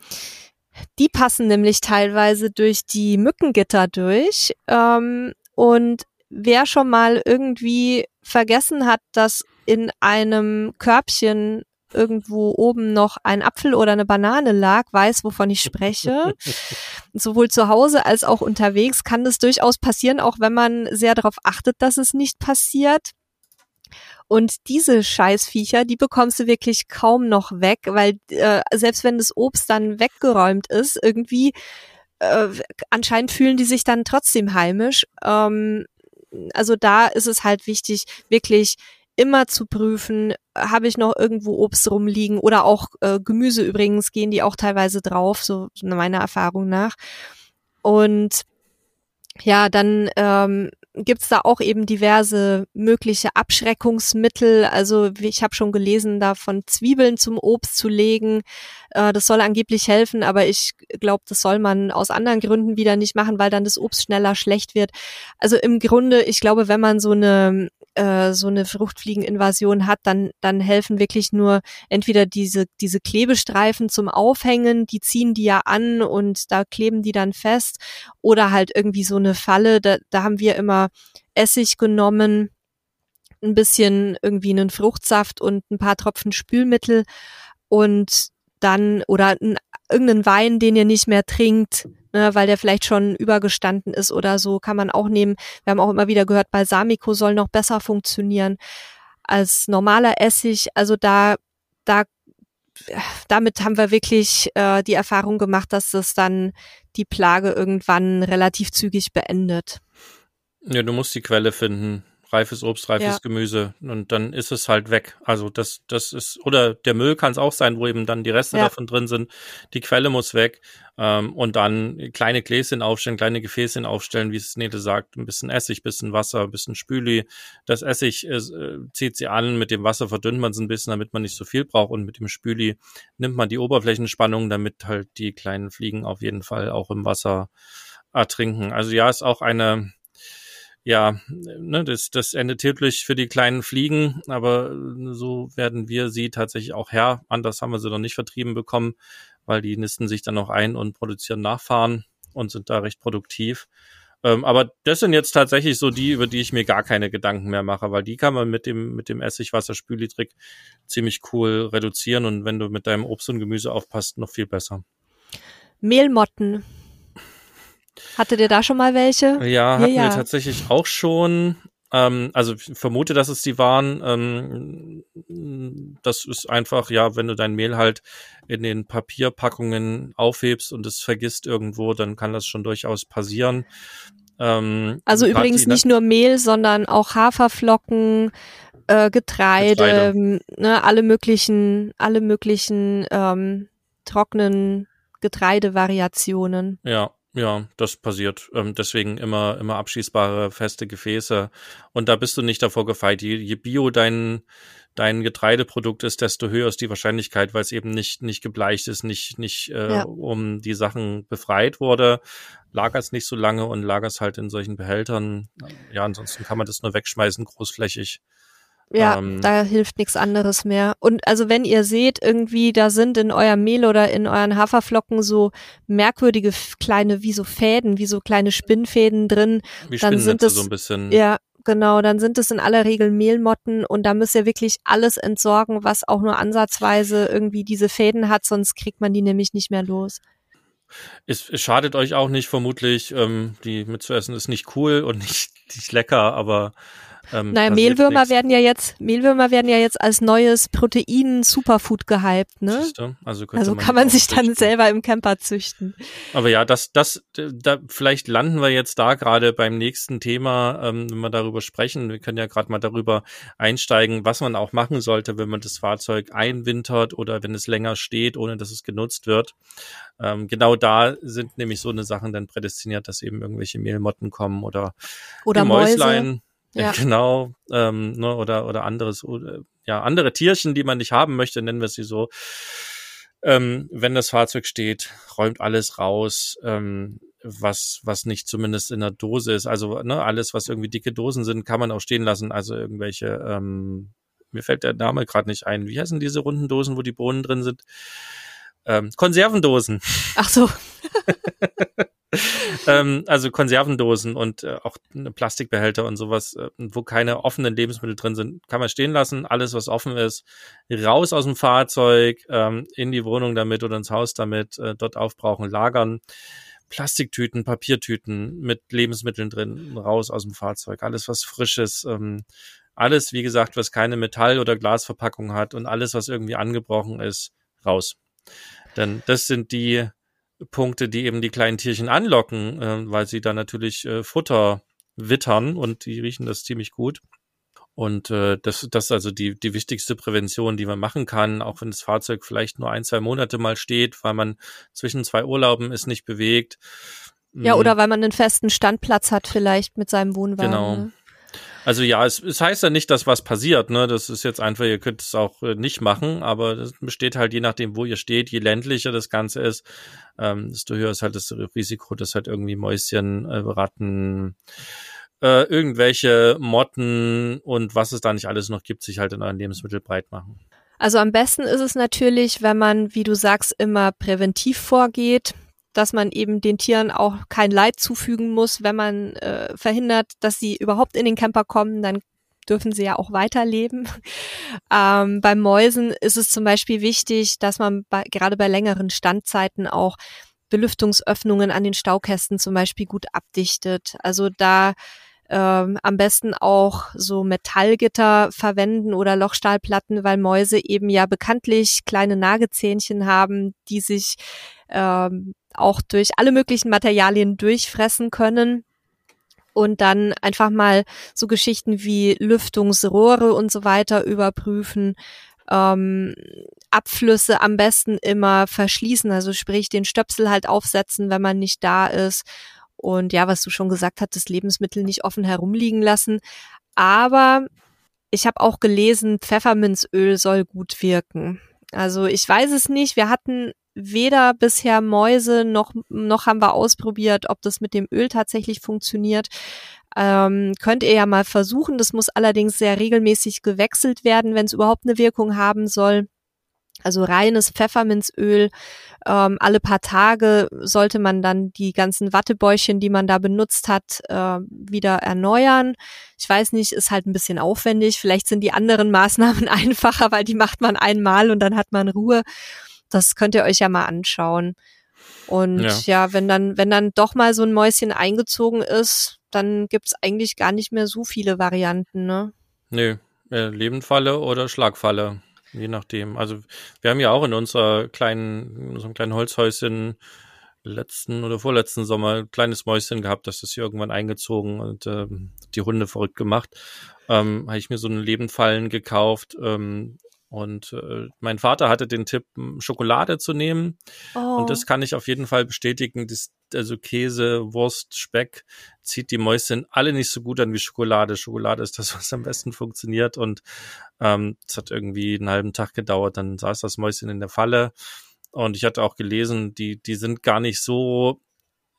die passen nämlich teilweise durch die Mückengitter durch. Ähm, und wer schon mal irgendwie vergessen hat, dass in einem Körbchen irgendwo oben noch ein Apfel oder eine Banane lag, weiß, wovon ich spreche. (laughs) Sowohl zu Hause als auch unterwegs kann das durchaus passieren, auch wenn man sehr darauf achtet, dass es nicht passiert. Und diese Scheißviecher, die bekommst du wirklich kaum noch weg, weil äh, selbst wenn das Obst dann weggeräumt ist, irgendwie äh, anscheinend fühlen die sich dann trotzdem heimisch. Ähm, also da ist es halt wichtig, wirklich immer zu prüfen, habe ich noch irgendwo Obst rumliegen oder auch äh, Gemüse übrigens gehen die auch teilweise drauf, so meiner Erfahrung nach. Und ja, dann ähm, gibt's da auch eben diverse mögliche Abschreckungsmittel. Also ich habe schon gelesen, da von Zwiebeln zum Obst zu legen. Äh, das soll angeblich helfen, aber ich glaube, das soll man aus anderen Gründen wieder nicht machen, weil dann das Obst schneller schlecht wird. Also im Grunde, ich glaube, wenn man so eine äh, so eine Fruchtfliegeninvasion hat, dann dann helfen wirklich nur entweder diese diese Klebestreifen zum Aufhängen, die ziehen die ja an und da kleben die dann fest, oder halt irgendwie so eine Falle. Da, da haben wir immer Essig genommen, ein bisschen irgendwie einen Fruchtsaft und ein paar Tropfen Spülmittel und dann oder ein, irgendeinen Wein, den ihr nicht mehr trinkt, ne, weil der vielleicht schon übergestanden ist oder so, kann man auch nehmen. Wir haben auch immer wieder gehört, Balsamico soll noch besser funktionieren als normaler Essig. Also da, da, damit haben wir wirklich äh, die Erfahrung gemacht, dass das dann die Plage irgendwann relativ zügig beendet. Ja, du musst die Quelle finden reifes Obst, reifes ja. Gemüse und dann ist es halt weg. Also das, das ist, oder der Müll kann es auch sein, wo eben dann die Reste ja. davon drin sind. Die Quelle muss weg ähm, und dann kleine Gläschen aufstellen, kleine Gefäßchen aufstellen, wie es Nete sagt, ein bisschen Essig, bisschen Wasser, ein bisschen Spüli. Das Essig äh, zieht sie an, mit dem Wasser verdünnt man es ein bisschen, damit man nicht so viel braucht und mit dem Spüli nimmt man die Oberflächenspannung, damit halt die kleinen Fliegen auf jeden Fall auch im Wasser ertrinken. Also ja, ist auch eine ja, ne, das, das endet tödlich für die kleinen Fliegen, aber so werden wir sie tatsächlich auch her. Anders haben wir sie noch nicht vertrieben bekommen, weil die nisten sich dann noch ein und produzieren Nachfahren und sind da recht produktiv. Ähm, aber das sind jetzt tatsächlich so die, über die ich mir gar keine Gedanken mehr mache, weil die kann man mit dem, mit dem Essigwasserspülitrick ziemlich cool reduzieren und wenn du mit deinem Obst und Gemüse aufpasst, noch viel besser. Mehlmotten Hattet ihr da schon mal welche? Ja, hatten ja, wir tatsächlich auch schon. Ähm, also ich vermute, dass es die waren. Ähm, das ist einfach, ja, wenn du dein Mehl halt in den Papierpackungen aufhebst und es vergisst irgendwo, dann kann das schon durchaus passieren. Ähm, also übrigens nicht nur Mehl, sondern auch Haferflocken, äh, Getreide, Getreide. Ne, alle möglichen, alle möglichen ähm, trockenen Getreidevariationen. Ja, ja, das passiert. Ähm, deswegen immer, immer abschießbare feste Gefäße. Und da bist du nicht davor gefeit. Je, je bio dein, dein Getreideprodukt ist, desto höher ist die Wahrscheinlichkeit, weil es eben nicht, nicht gebleicht ist, nicht, nicht äh, ja. um die Sachen befreit wurde. Lagerst nicht so lange und lagerst halt in solchen Behältern. Ja, ansonsten kann man das nur wegschmeißen, großflächig. Ja, ähm, da hilft nichts anderes mehr. Und also wenn ihr seht, irgendwie da sind in eurem Mehl oder in euren Haferflocken so merkwürdige kleine, wie so Fäden, wie so kleine Spinnfäden drin, dann sind es so ein bisschen. Ja, genau, dann sind es in aller Regel Mehlmotten und da müsst ihr wirklich alles entsorgen, was auch nur ansatzweise irgendwie diese Fäden hat, sonst kriegt man die nämlich nicht mehr los. Es, es schadet euch auch nicht, vermutlich. Ähm, die mitzuessen ist nicht cool und (laughs) nicht, nicht lecker, aber ähm, naja, Mehlwürmer werden ja jetzt, Mehlwürmer werden ja jetzt als neues Protein-Superfood gehypt, ne? Also, also kann man sich dann selber im Camper züchten. Aber ja, das, das, da, vielleicht landen wir jetzt da gerade beim nächsten Thema, ähm, wenn wir darüber sprechen. Wir können ja gerade mal darüber einsteigen, was man auch machen sollte, wenn man das Fahrzeug einwintert oder wenn es länger steht, ohne dass es genutzt wird. Ähm, genau da sind nämlich so eine Sachen dann prädestiniert, dass eben irgendwelche Mehlmotten kommen oder, oder Mäuslein. Mäuse. Ja. (laughs) Genau, ähm, ne, oder, oder anderes, oder, ja, andere Tierchen, die man nicht haben möchte, nennen wir sie so. Ähm, wenn das Fahrzeug steht, räumt alles raus, ähm, was, was nicht zumindest in der Dose ist. Also ne, alles, was irgendwie dicke Dosen sind, kann man auch stehen lassen. Also irgendwelche, ähm, mir fällt der Name gerade nicht ein. Wie heißen diese runden Dosen, wo die Bohnen drin sind? Ähm, Konservendosen. Ach so. (laughs) (laughs) ähm, also Konservendosen und äh, auch Plastikbehälter und sowas, äh, wo keine offenen Lebensmittel drin sind, kann man stehen lassen. Alles, was offen ist, raus aus dem Fahrzeug, ähm, in die Wohnung damit oder ins Haus damit, äh, dort aufbrauchen, lagern. Plastiktüten, Papiertüten mit Lebensmitteln drin, raus aus dem Fahrzeug. Alles, was frisch ist, ähm, alles, wie gesagt, was keine Metall- oder Glasverpackung hat und alles, was irgendwie angebrochen ist, raus. Denn das sind die Punkte, die eben die kleinen Tierchen anlocken, äh, weil sie dann natürlich äh, Futter wittern und die riechen das ziemlich gut. Und äh, das, das ist also die, die wichtigste Prävention, die man machen kann, auch wenn das Fahrzeug vielleicht nur ein, zwei Monate mal steht, weil man zwischen zwei Urlauben ist nicht bewegt. Ja, oder weil man einen festen Standplatz hat vielleicht mit seinem Wohnwagen. Genau. Ne? Also ja, es, es heißt ja nicht, dass was passiert, ne? Das ist jetzt einfach, ihr könnt es auch äh, nicht machen, aber das besteht halt je nachdem, wo ihr steht, je ländlicher das Ganze ist, ähm, desto höher ist halt das Risiko, dass halt irgendwie Mäuschen, äh, Ratten, äh, irgendwelche Motten und was es da nicht alles noch gibt, sich halt in euren Lebensmittel breit machen. Also am besten ist es natürlich, wenn man, wie du sagst, immer präventiv vorgeht, dass man eben den Tieren auch kein Leid zufügen muss, wenn man äh, verhindert, dass sie überhaupt in den Camper kommen, dann dürfen sie ja auch weiterleben. (laughs) Ähm, bei Mäusen ist es zum Beispiel wichtig, dass man bei, gerade bei längeren Standzeiten auch Belüftungsöffnungen an den Staukästen zum Beispiel gut abdichtet. Also da ähm, am besten auch so Metallgitter verwenden oder Lochstahlplatten, weil Mäuse eben ja bekanntlich kleine Nagezähnchen haben, die sich ähm, auch durch alle möglichen Materialien durchfressen können und dann einfach mal so Geschichten wie Lüftungsrohre und so weiter überprüfen. Ähm, Abflüsse am besten immer verschließen, also sprich den Stöpsel halt aufsetzen, wenn man nicht da ist. Und ja, was du schon gesagt hattest, Lebensmittel nicht offen herumliegen lassen. Aber ich habe auch gelesen, Pfefferminzöl soll gut wirken. Also ich weiß es nicht. Wir hatten weder bisher Mäuse noch, noch haben wir ausprobiert, ob das mit dem Öl tatsächlich funktioniert. Ähm, könnt ihr ja mal versuchen. Das muss allerdings sehr regelmäßig gewechselt werden, wenn es überhaupt eine Wirkung haben soll. Also reines Pfefferminzöl. Ähm, alle paar Tage sollte man dann die ganzen Wattebäuchchen, die man da benutzt hat, äh, wieder erneuern. Ich weiß nicht, ist halt ein bisschen aufwendig. Vielleicht sind die anderen Maßnahmen (laughs) einfacher, weil die macht man einmal und dann hat man Ruhe. Das könnt ihr euch ja mal anschauen. Und ja. ja, wenn dann, wenn dann doch mal so ein Mäuschen eingezogen ist, dann gibt's eigentlich gar nicht mehr so viele Varianten, ne? Nö, äh, Lebendfalle oder Schlagfalle, je nachdem. Also wir haben ja auch in unserer kleinen, in unserem kleinen Holzhäuschen letzten oder vorletzten Sommer ein kleines Mäuschen gehabt, das ist hier irgendwann eingezogen und äh, die Hunde verrückt gemacht. Ähm, habe ich mir so einen Lebendfallen gekauft, ähm, und äh, mein Vater hatte den Tipp, Schokolade zu nehmen. Oh. Und das kann ich auf jeden Fall bestätigen. Das, also Käse, Wurst, Speck zieht die Mäuschen alle nicht so gut an wie Schokolade. Schokolade ist das, was am besten funktioniert. Und ähm, es hat irgendwie einen halben Tag gedauert. Dann saß das Mäuschen in der Falle. Und ich hatte auch gelesen, die, die sind gar nicht so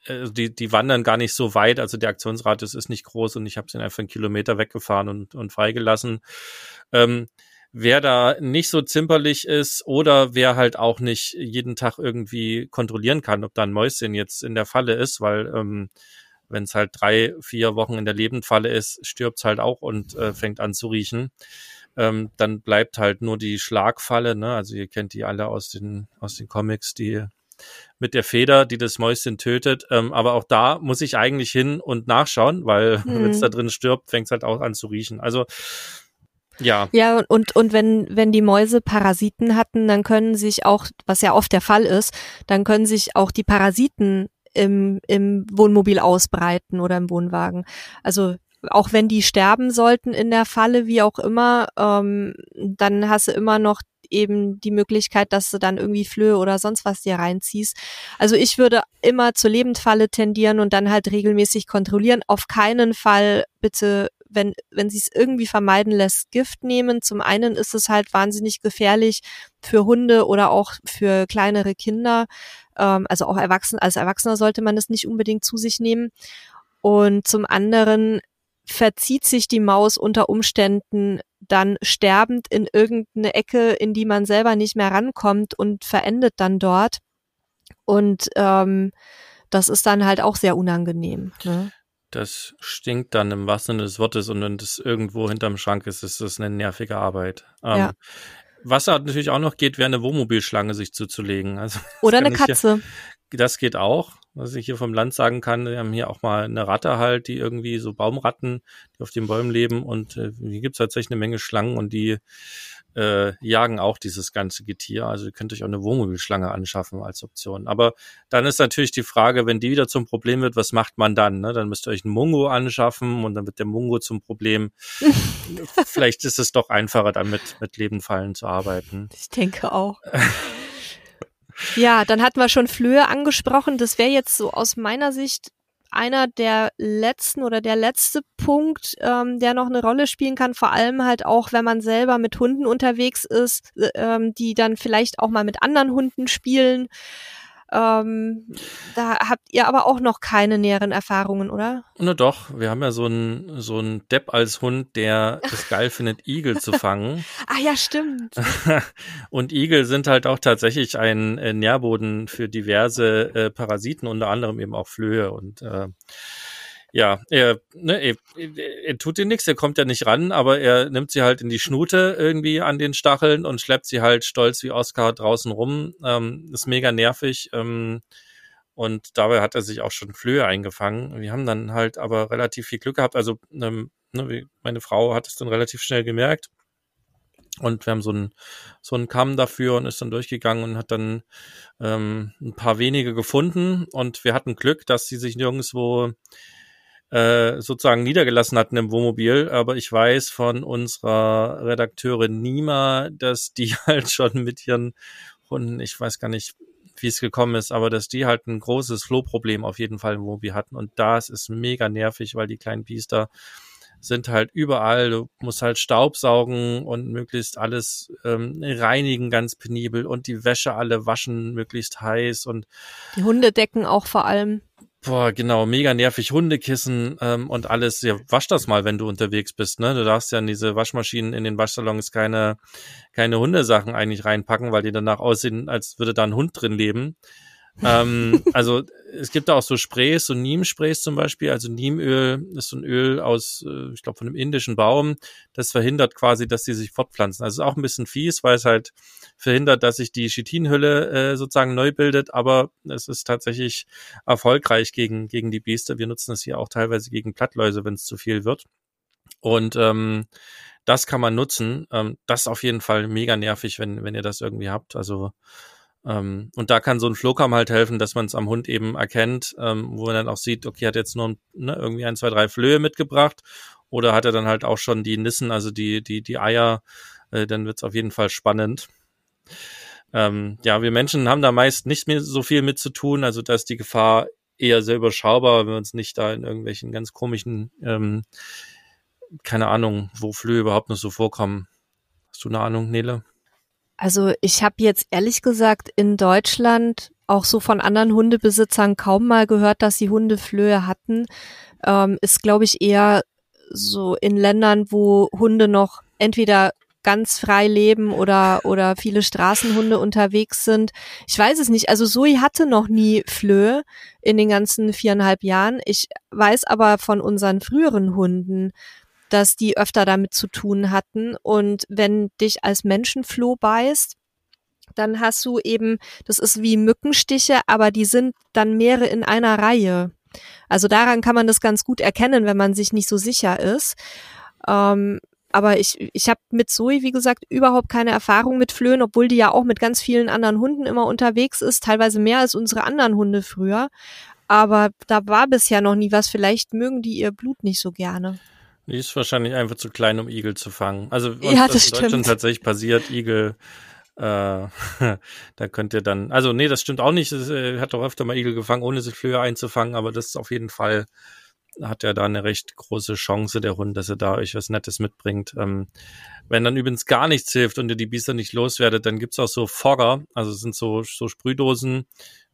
äh, die, die wandern gar nicht so weit, also der Aktionsradius ist nicht groß und ich habe sie einfach einen Kilometer weggefahren und, und freigelassen. Ähm, wer da nicht so zimperlich ist oder wer halt auch nicht jeden Tag irgendwie kontrollieren kann, ob da ein Mäuschen jetzt in der Falle ist, weil ähm, wenn es halt drei, vier Wochen in der Lebendfalle ist, stirbt halt auch und äh, fängt an zu riechen. Ähm, dann bleibt halt nur die Schlagfalle, ne? Also ihr kennt die alle aus den, aus den Comics, die mit der Feder, die das Mäuschen tötet. Ähm, aber auch da muss ich eigentlich hin und nachschauen, weil (laughs) hm. wenn es da drin stirbt, fängt es halt auch an zu riechen. Also ja. Ja, und, und wenn, wenn die Mäuse Parasiten hatten, dann können sich auch, was ja oft der Fall ist, dann können sich auch die Parasiten im, im Wohnmobil ausbreiten oder im Wohnwagen. Also auch wenn die sterben sollten in der Falle, wie auch immer, ähm, dann hast du immer noch eben die Möglichkeit, dass du dann irgendwie Flöhe oder sonst was dir reinziehst. Also ich würde immer zur Lebendfalle tendieren und dann halt regelmäßig kontrollieren. Auf keinen Fall bitte wenn, wenn sie es irgendwie vermeiden lässt, Gift nehmen. Zum einen ist es halt wahnsinnig gefährlich für Hunde oder auch für kleinere Kinder. Ähm, also auch Erwachsene, als Erwachsener sollte man es nicht unbedingt zu sich nehmen. Und zum anderen verzieht sich die Maus unter Umständen dann sterbend in irgendeine Ecke, in die man selber nicht mehr rankommt und verendet dann dort. Und ähm, das ist dann halt auch sehr unangenehm. Ne? Das stinkt dann im wahrsten Sinne des Wortes und wenn das irgendwo hinterm Schrank ist, ist das eine nervige Arbeit. Ähm, ja. Was natürlich auch noch geht, wäre eine Wohnmobilschlange sich zuzulegen. Also, (laughs) Oder eine Katze. Hier, das geht auch. Was ich hier vom Land sagen kann, wir haben hier auch mal eine Ratte halt, die irgendwie so Baumratten, die auf den Bäumen leben und äh, hier gibt's tatsächlich eine Menge Schlangen und die äh, jagen auch dieses ganze Getier. Also ihr könnt euch auch eine Wohnmobilschlange anschaffen als Option. Aber dann ist natürlich die Frage, wenn die wieder zum Problem wird, was macht man dann? Ne? Dann müsst ihr euch einen Mungo anschaffen und dann wird der Mungo zum Problem. (laughs) Vielleicht ist es doch einfacher, dann mit, mit Lebenfallen zu arbeiten. Ich denke auch. Ja, dann hatten wir schon Flöhe angesprochen. Das wäre jetzt so aus meiner Sicht einer der letzten oder der letzte Punkt, ähm, der noch eine Rolle spielen kann, vor allem halt auch, wenn man selber mit Hunden unterwegs ist, äh, ähm, die dann vielleicht auch mal mit anderen Hunden spielen. Ähm, da habt ihr aber auch noch keine näheren Erfahrungen, oder? Na doch, wir haben ja so einen so einen Depp als Hund, der es geil (laughs) findet, Igel zu fangen. ah ja, stimmt. (laughs) Und Igel sind halt auch tatsächlich ein äh, Nährboden für diverse äh, Parasiten, unter anderem eben auch Flöhe und äh, ja, er, ne, er, er tut ihr nichts, er kommt ja nicht ran, aber er nimmt sie halt in die Schnute irgendwie an den Stacheln und schleppt sie halt stolz wie Oscar draußen rum. Ähm, ist mega nervig. Ähm, und dabei hat er sich auch schon Flöhe eingefangen. Wir haben dann halt aber relativ viel Glück gehabt. Also ähm, ne, meine Frau hat es dann relativ schnell gemerkt. Und wir haben so einen so einen Kamm dafür und ist dann durchgegangen und hat dann ähm, ein paar wenige gefunden. Und wir hatten Glück, dass sie sich nirgendwo äh, sozusagen niedergelassen hatten im Wohnmobil, aber ich weiß von unserer Redakteurin Nima, dass die (laughs) halt schon mit ihren Hunden, ich weiß gar nicht, wie es gekommen ist, aber dass die halt ein großes Flohproblem auf jeden Fall im Wohnmobil hatten und das ist mega nervig, weil die kleinen Biester sind halt überall. Du musst halt Staub saugen und möglichst alles ähm, reinigen, ganz penibel und die Wäsche alle waschen, möglichst heiß und die Hundedecken auch vor allem. Boah, genau, mega nervig, Hundekissen ähm, und alles. Ja, wasch das mal, wenn du unterwegs bist, ne? Du darfst ja in diese Waschmaschinen in den Waschsalons keine, keine Hundesachen eigentlich reinpacken, weil die danach aussehen, als würde da ein Hund drin leben ähm, (laughs) also es gibt da auch so Sprays, so Neem-Sprays zum Beispiel. Also Neemöl ist so ein Öl aus, äh, ich glaube, von einem indischen Baum. Das verhindert quasi, dass die sich fortpflanzen. Also ist auch ein bisschen fies, weil es halt verhindert, dass sich die Chitinhülle äh, sozusagen neu bildet. Aber es ist tatsächlich erfolgreich gegen, gegen die Biester. Wir nutzen es hier auch teilweise gegen Plattläuse, wenn es zu viel wird. Und ähm, das kann man nutzen. Ähm, das ist auf jeden Fall mega nervig, wenn, wenn ihr das irgendwie habt. Also ähm, und da kann so ein Flowcam halt helfen, dass man es am Hund eben erkennt, ähm, wo man dann auch sieht, okay, hat jetzt nur ne, irgendwie ein, zwei, drei Flöhe mitgebracht oder hat er dann halt auch schon die Nissen, also die, die, die Eier, äh, dann wird's auf jeden Fall spannend. Ähm, ja, wir Menschen haben da meist nicht mehr so viel mit zu tun, also da ist die Gefahr eher sehr überschaubar, wenn wir uns nicht da in irgendwelchen ganz komischen, ähm, keine Ahnung, wo Flöhe überhaupt noch so vorkommen. Hast du eine Ahnung, Nele? Also ich habe jetzt ehrlich gesagt in Deutschland auch so von anderen Hundebesitzern kaum mal gehört, dass sie Hundeflöhe hatten. Ähm, ist, glaube ich, eher so in Ländern, wo Hunde noch entweder ganz frei leben oder, oder viele Straßenhunde unterwegs sind. Ich weiß es nicht. Also Zoe hatte noch nie Flöhe in den ganzen viereinhalb Jahren. Ich weiß aber von unseren früheren Hunden, dass die öfter damit zu tun hatten. Und wenn dich als Menschenfloh beißt, dann hast du eben, das ist wie Mückenstiche, aber die sind dann mehrere in einer Reihe. Also daran kann man das ganz gut erkennen, wenn man sich nicht so sicher ist. Ähm, aber ich, ich habe mit Zoe, wie gesagt, überhaupt keine Erfahrung mit Flöhen, obwohl die ja auch mit ganz vielen anderen Hunden immer unterwegs ist, teilweise mehr als unsere anderen Hunde früher. Aber da war bisher noch nie was. Vielleicht mögen die ihr Blut nicht so gerne. Die ist wahrscheinlich einfach zu klein, um Igel zu fangen. Also was ja, das in stimmt. Deutschland tatsächlich passiert, Igel, äh, (laughs) da könnt ihr dann, also nee, das stimmt auch nicht. Es äh, hat doch öfter mal Igel gefangen, ohne sich Flöhe einzufangen, aber das ist auf jeden Fall, hat er da eine recht große Chance, der Hund, dass er da euch was Nettes mitbringt. Ähm, wenn dann übrigens gar nichts hilft und ihr die Biester nicht loswerdet, dann gibt's auch so Fogger, also es sind so, so Sprühdosen,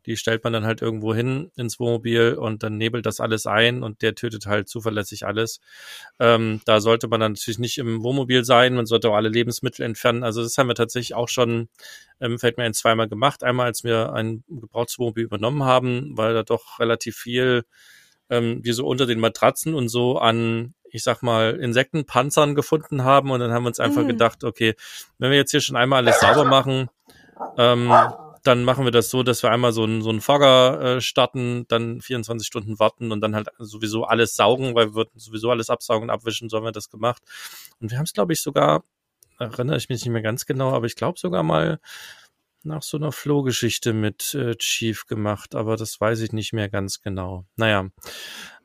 die stellt man dann halt irgendwo hin ins Wohnmobil und dann nebelt das alles ein und der tötet halt zuverlässig alles. Ähm, da sollte man dann natürlich nicht im Wohnmobil sein, man sollte auch alle Lebensmittel entfernen. Also das haben wir tatsächlich auch schon, ähm, fällt mir ein, zweimal gemacht. Einmal, als wir ein Gebrauchswohnmobil übernommen haben, weil da doch relativ viel ähm, wie so unter den Matratzen und so an ich sag mal, Insektenpanzern gefunden haben und dann haben wir uns einfach mhm. gedacht, okay, wenn wir jetzt hier schon einmal alles sauber machen, ähm, dann machen wir das so, dass wir einmal so einen so einen Fogger äh, starten, dann 24 Stunden warten und dann halt sowieso alles saugen, weil wir würden sowieso alles absaugen und abwischen, so haben wir das gemacht. Und wir haben es, glaube ich, sogar, erinnere ich mich nicht mehr ganz genau, aber ich glaube sogar mal nach so einer Flohgeschichte mit äh, Chief gemacht, aber das weiß ich nicht mehr ganz genau. Naja,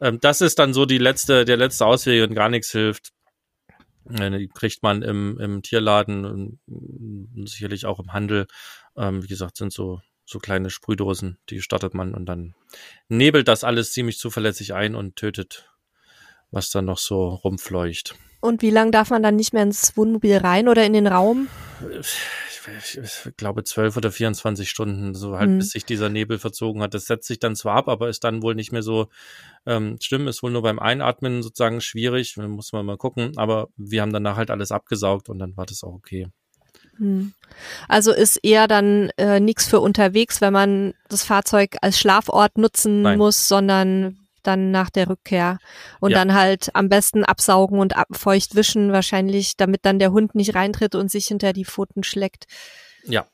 ähm, das ist dann so die letzte, der letzte Ausweg und gar nichts hilft. Äh, die kriegt man im, im Tierladen und sicherlich auch im Handel. Ähm, wie gesagt, sind so so kleine Sprühdosen, die startet man und dann nebelt das alles ziemlich zuverlässig ein und tötet, was dann noch so rumfleucht. Und wie lange darf man dann nicht mehr ins Wohnmobil rein oder in den Raum? Ich, glaube zwölf oder 24 Stunden, so halt, mhm. bis sich dieser Nebel verzogen hat. Das setzt sich dann zwar ab, aber ist dann wohl nicht mehr so ähm, schlimm. Ist wohl nur beim Einatmen sozusagen schwierig. Muss man mal gucken. Aber wir haben danach halt alles abgesaugt und dann war das auch okay. Hm. Also ist eher dann äh, nichts für unterwegs, wenn man das Fahrzeug als Schlafort nutzen Nein. muss, sondern dann nach der Rückkehr und ja. dann halt am besten absaugen und ab, feucht wischen wahrscheinlich, damit dann der Hund nicht reintritt und sich hinter die Pfoten schlägt. Ja.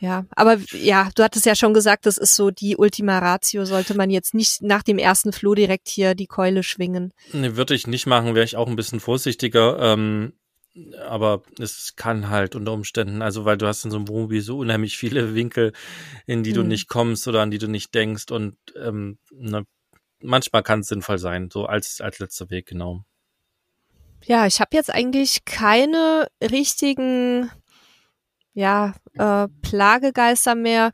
Ja, aber ja, du hattest ja schon gesagt, das ist so die Ultima Ratio, sollte man jetzt nicht nach dem ersten Floh direkt hier die Keule schwingen. Nee, würde ich nicht machen, wäre ich auch ein bisschen vorsichtiger. Ähm, aber es kann halt unter Umständen, also weil du hast in so einem Wohnmobil so unheimlich viele (laughs) Winkel, in die mhm. du nicht kommst oder an die du nicht denkst und ähm, ne, manchmal kann es sinnvoll sein, so als als letzter Weg genau. Ja, ich habe jetzt eigentlich keine richtigen ja äh, Plagegeister mehr.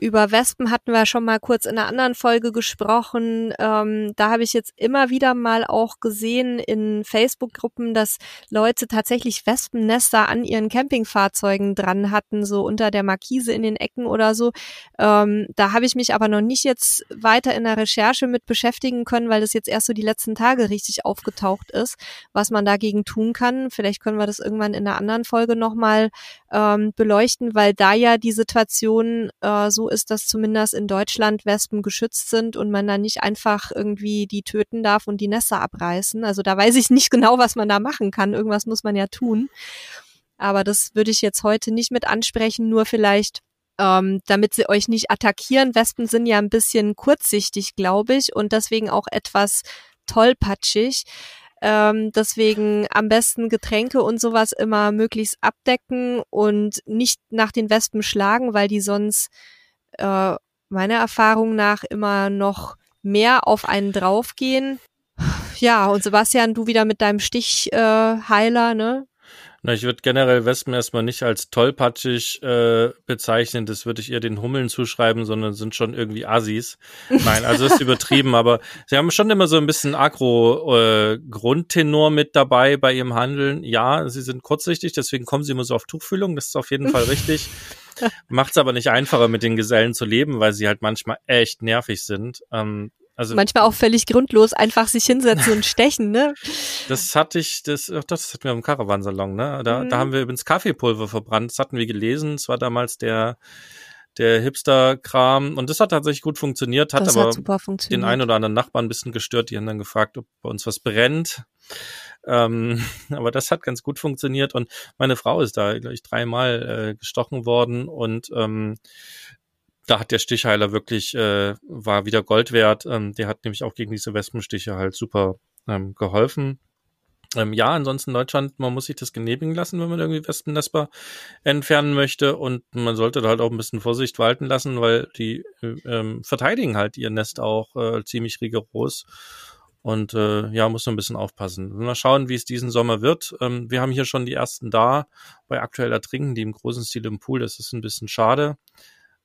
Über Wespen hatten wir schon mal kurz in einer anderen Folge gesprochen. Ähm, da habe ich jetzt immer wieder mal auch gesehen in Facebook-Gruppen, dass Leute tatsächlich Wespennester an ihren Campingfahrzeugen dran hatten, so unter der Markise in den Ecken oder so. Ähm, da habe ich mich aber noch nicht jetzt weiter in der Recherche mit beschäftigen können, weil das jetzt erst so die letzten Tage richtig aufgetaucht ist, was man dagegen tun kann. Vielleicht können wir das irgendwann in einer anderen Folge nochmal ähm, beleuchten, weil da ja die Situation äh, so ist, dass zumindest in Deutschland Wespen geschützt sind und man dann nicht einfach irgendwie die töten darf und die Nester abreißen. Also da weiß ich nicht (laughs) genau, was man da machen kann. Irgendwas muss man ja tun. Aber das würde ich jetzt heute nicht mit ansprechen, nur vielleicht ähm, damit sie euch nicht attackieren. Wespen sind ja ein bisschen kurzsichtig, glaube ich, und deswegen auch etwas tollpatschig. Ähm, deswegen am besten Getränke und sowas immer möglichst abdecken und nicht nach den Wespen schlagen, weil die sonst äh, meiner Erfahrung nach immer noch mehr auf einen draufgehen. Ja, und Sebastian, du wieder mit deinem Stichheiler, äh, ne? Na, ich würde generell Wespen erstmal nicht als tollpatschig äh, bezeichnen, das würde ich eher den Hummeln zuschreiben, sondern sind schon irgendwie Assis. Nein, also ist (laughs) übertrieben, aber sie haben schon immer so ein bisschen Agro-Grundtenor äh, mit dabei bei ihrem Handeln. Ja, sie sind kurzsichtig, deswegen kommen sie immer so auf Tuchfühlung, das ist auf jeden Fall richtig. (laughs) Macht es aber nicht einfacher, mit den Gesellen zu leben, weil sie halt manchmal echt nervig sind. Ähm, also manchmal auch völlig grundlos einfach sich hinsetzen und (laughs) stechen, ne? Das hatte ich, das, ach, das hatten wir im Caravansalon, ne? Da, mhm. da haben wir übrigens Kaffeepulver verbrannt. Das hatten wir gelesen. Das war damals der der Hipster-Kram und das hat tatsächlich gut funktioniert, hat das aber hat funktioniert. den einen oder anderen Nachbarn ein bisschen gestört. Die haben dann gefragt, ob bei uns was brennt. Ähm, (laughs) aber das hat ganz gut funktioniert und meine Frau ist da, glaube ich, dreimal äh, gestochen worden und ähm, da hat der Stichheiler wirklich, äh, war wieder Gold wert. Ähm, der hat nämlich auch gegen diese Wespenstiche halt super ähm, geholfen. Ähm, ja, ansonsten Deutschland, man muss sich das genehmigen lassen, wenn man irgendwie Wespennester entfernen möchte und man sollte da halt auch ein bisschen Vorsicht walten lassen, weil die äh, ähm, verteidigen halt ihr Nest auch äh, ziemlich rigoros und äh, ja, muss man ein bisschen aufpassen. Mal schauen, wie es diesen Sommer wird. Ähm, wir haben hier schon die ersten da bei aktuell ertrinken, die im großen Stil im Pool, das ist ein bisschen schade.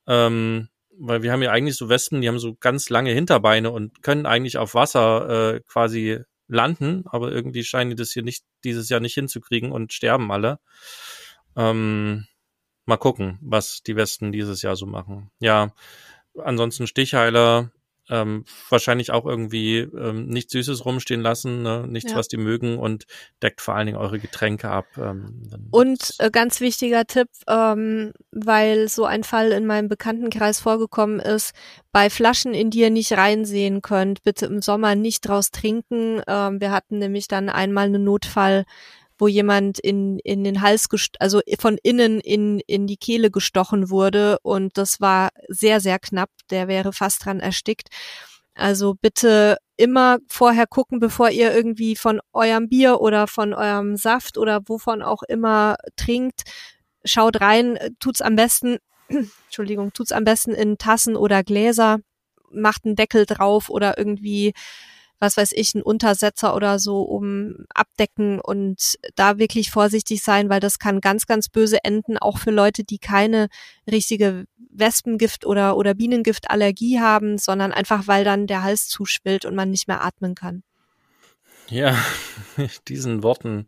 Ähm, weil wir haben ja eigentlich so Wespen, die haben so ganz lange Hinterbeine und können eigentlich auf Wasser äh, quasi landen, aber irgendwie scheinen die das hier nicht dieses Jahr nicht hinzukriegen und sterben alle. Ähm, mal gucken, was die Westen dieses Jahr so machen. Ja, ansonsten Stichheiler, ähm, wahrscheinlich auch irgendwie ähm, nichts Süßes rumstehen lassen, ne? nichts, ja. was die mögen und deckt vor allen Dingen eure Getränke ab. Ähm, und äh, ganz wichtiger Tipp, ähm, weil so ein Fall in meinem Bekanntenkreis vorgekommen ist, bei Flaschen, in die ihr nicht reinsehen könnt, bitte im Sommer nicht draus trinken. Ähm, wir hatten nämlich dann einmal einen Notfall, wo jemand in, in den Hals, also von innen in, in die Kehle gestochen wurde und das war sehr, sehr knapp. Der wäre fast dran erstickt. Also bitte immer vorher gucken, bevor ihr irgendwie von eurem Bier oder von eurem Saft oder wovon auch immer trinkt. Schaut rein, tut's am besten, (clears throat) Entschuldigung, tut's am besten in Tassen oder Gläser, macht einen Deckel drauf oder irgendwie was weiß ich, einen Untersetzer oder so um abdecken und da wirklich vorsichtig sein, weil das kann ganz, ganz böse enden, auch für Leute, die keine richtige Wespengift oder, oder Bienengiftallergie haben, sondern einfach, weil dann der Hals zuschwillt und man nicht mehr atmen kann. Ja, (laughs) diesen Worten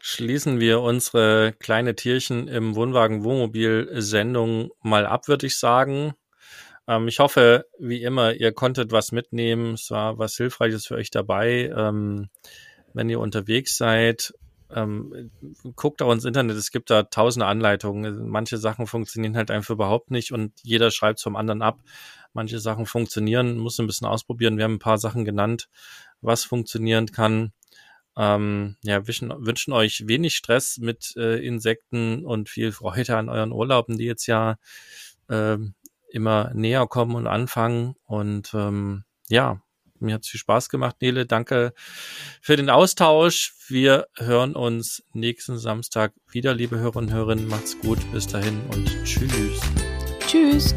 schließen wir unsere kleine Tierchen im Wohnwagen Wohnmobil Sendung mal ab, würde ich sagen. Ähm, ich hoffe, wie immer, ihr konntet was mitnehmen. Es war was Hilfreiches für euch dabei. Ähm, wenn ihr unterwegs seid, ähm, guckt auch ins Internet, es gibt da tausende Anleitungen. Manche Sachen funktionieren halt einfach überhaupt nicht und jeder schreibt vom anderen ab. Manche Sachen funktionieren, muss ein bisschen ausprobieren. Wir haben ein paar Sachen genannt, was funktionieren kann. Ähm, ja, wünschen, wünschen euch wenig Stress mit äh, Insekten und viel Freude an euren Urlauben, die jetzt ja äh, immer näher kommen und anfangen. Und ähm, ja, mir hat es viel Spaß gemacht, Nele. Danke für den Austausch. Wir hören uns nächsten Samstag wieder, liebe Hörerinnen und Hörer. Macht's gut. Bis dahin und tschüss. Tschüss.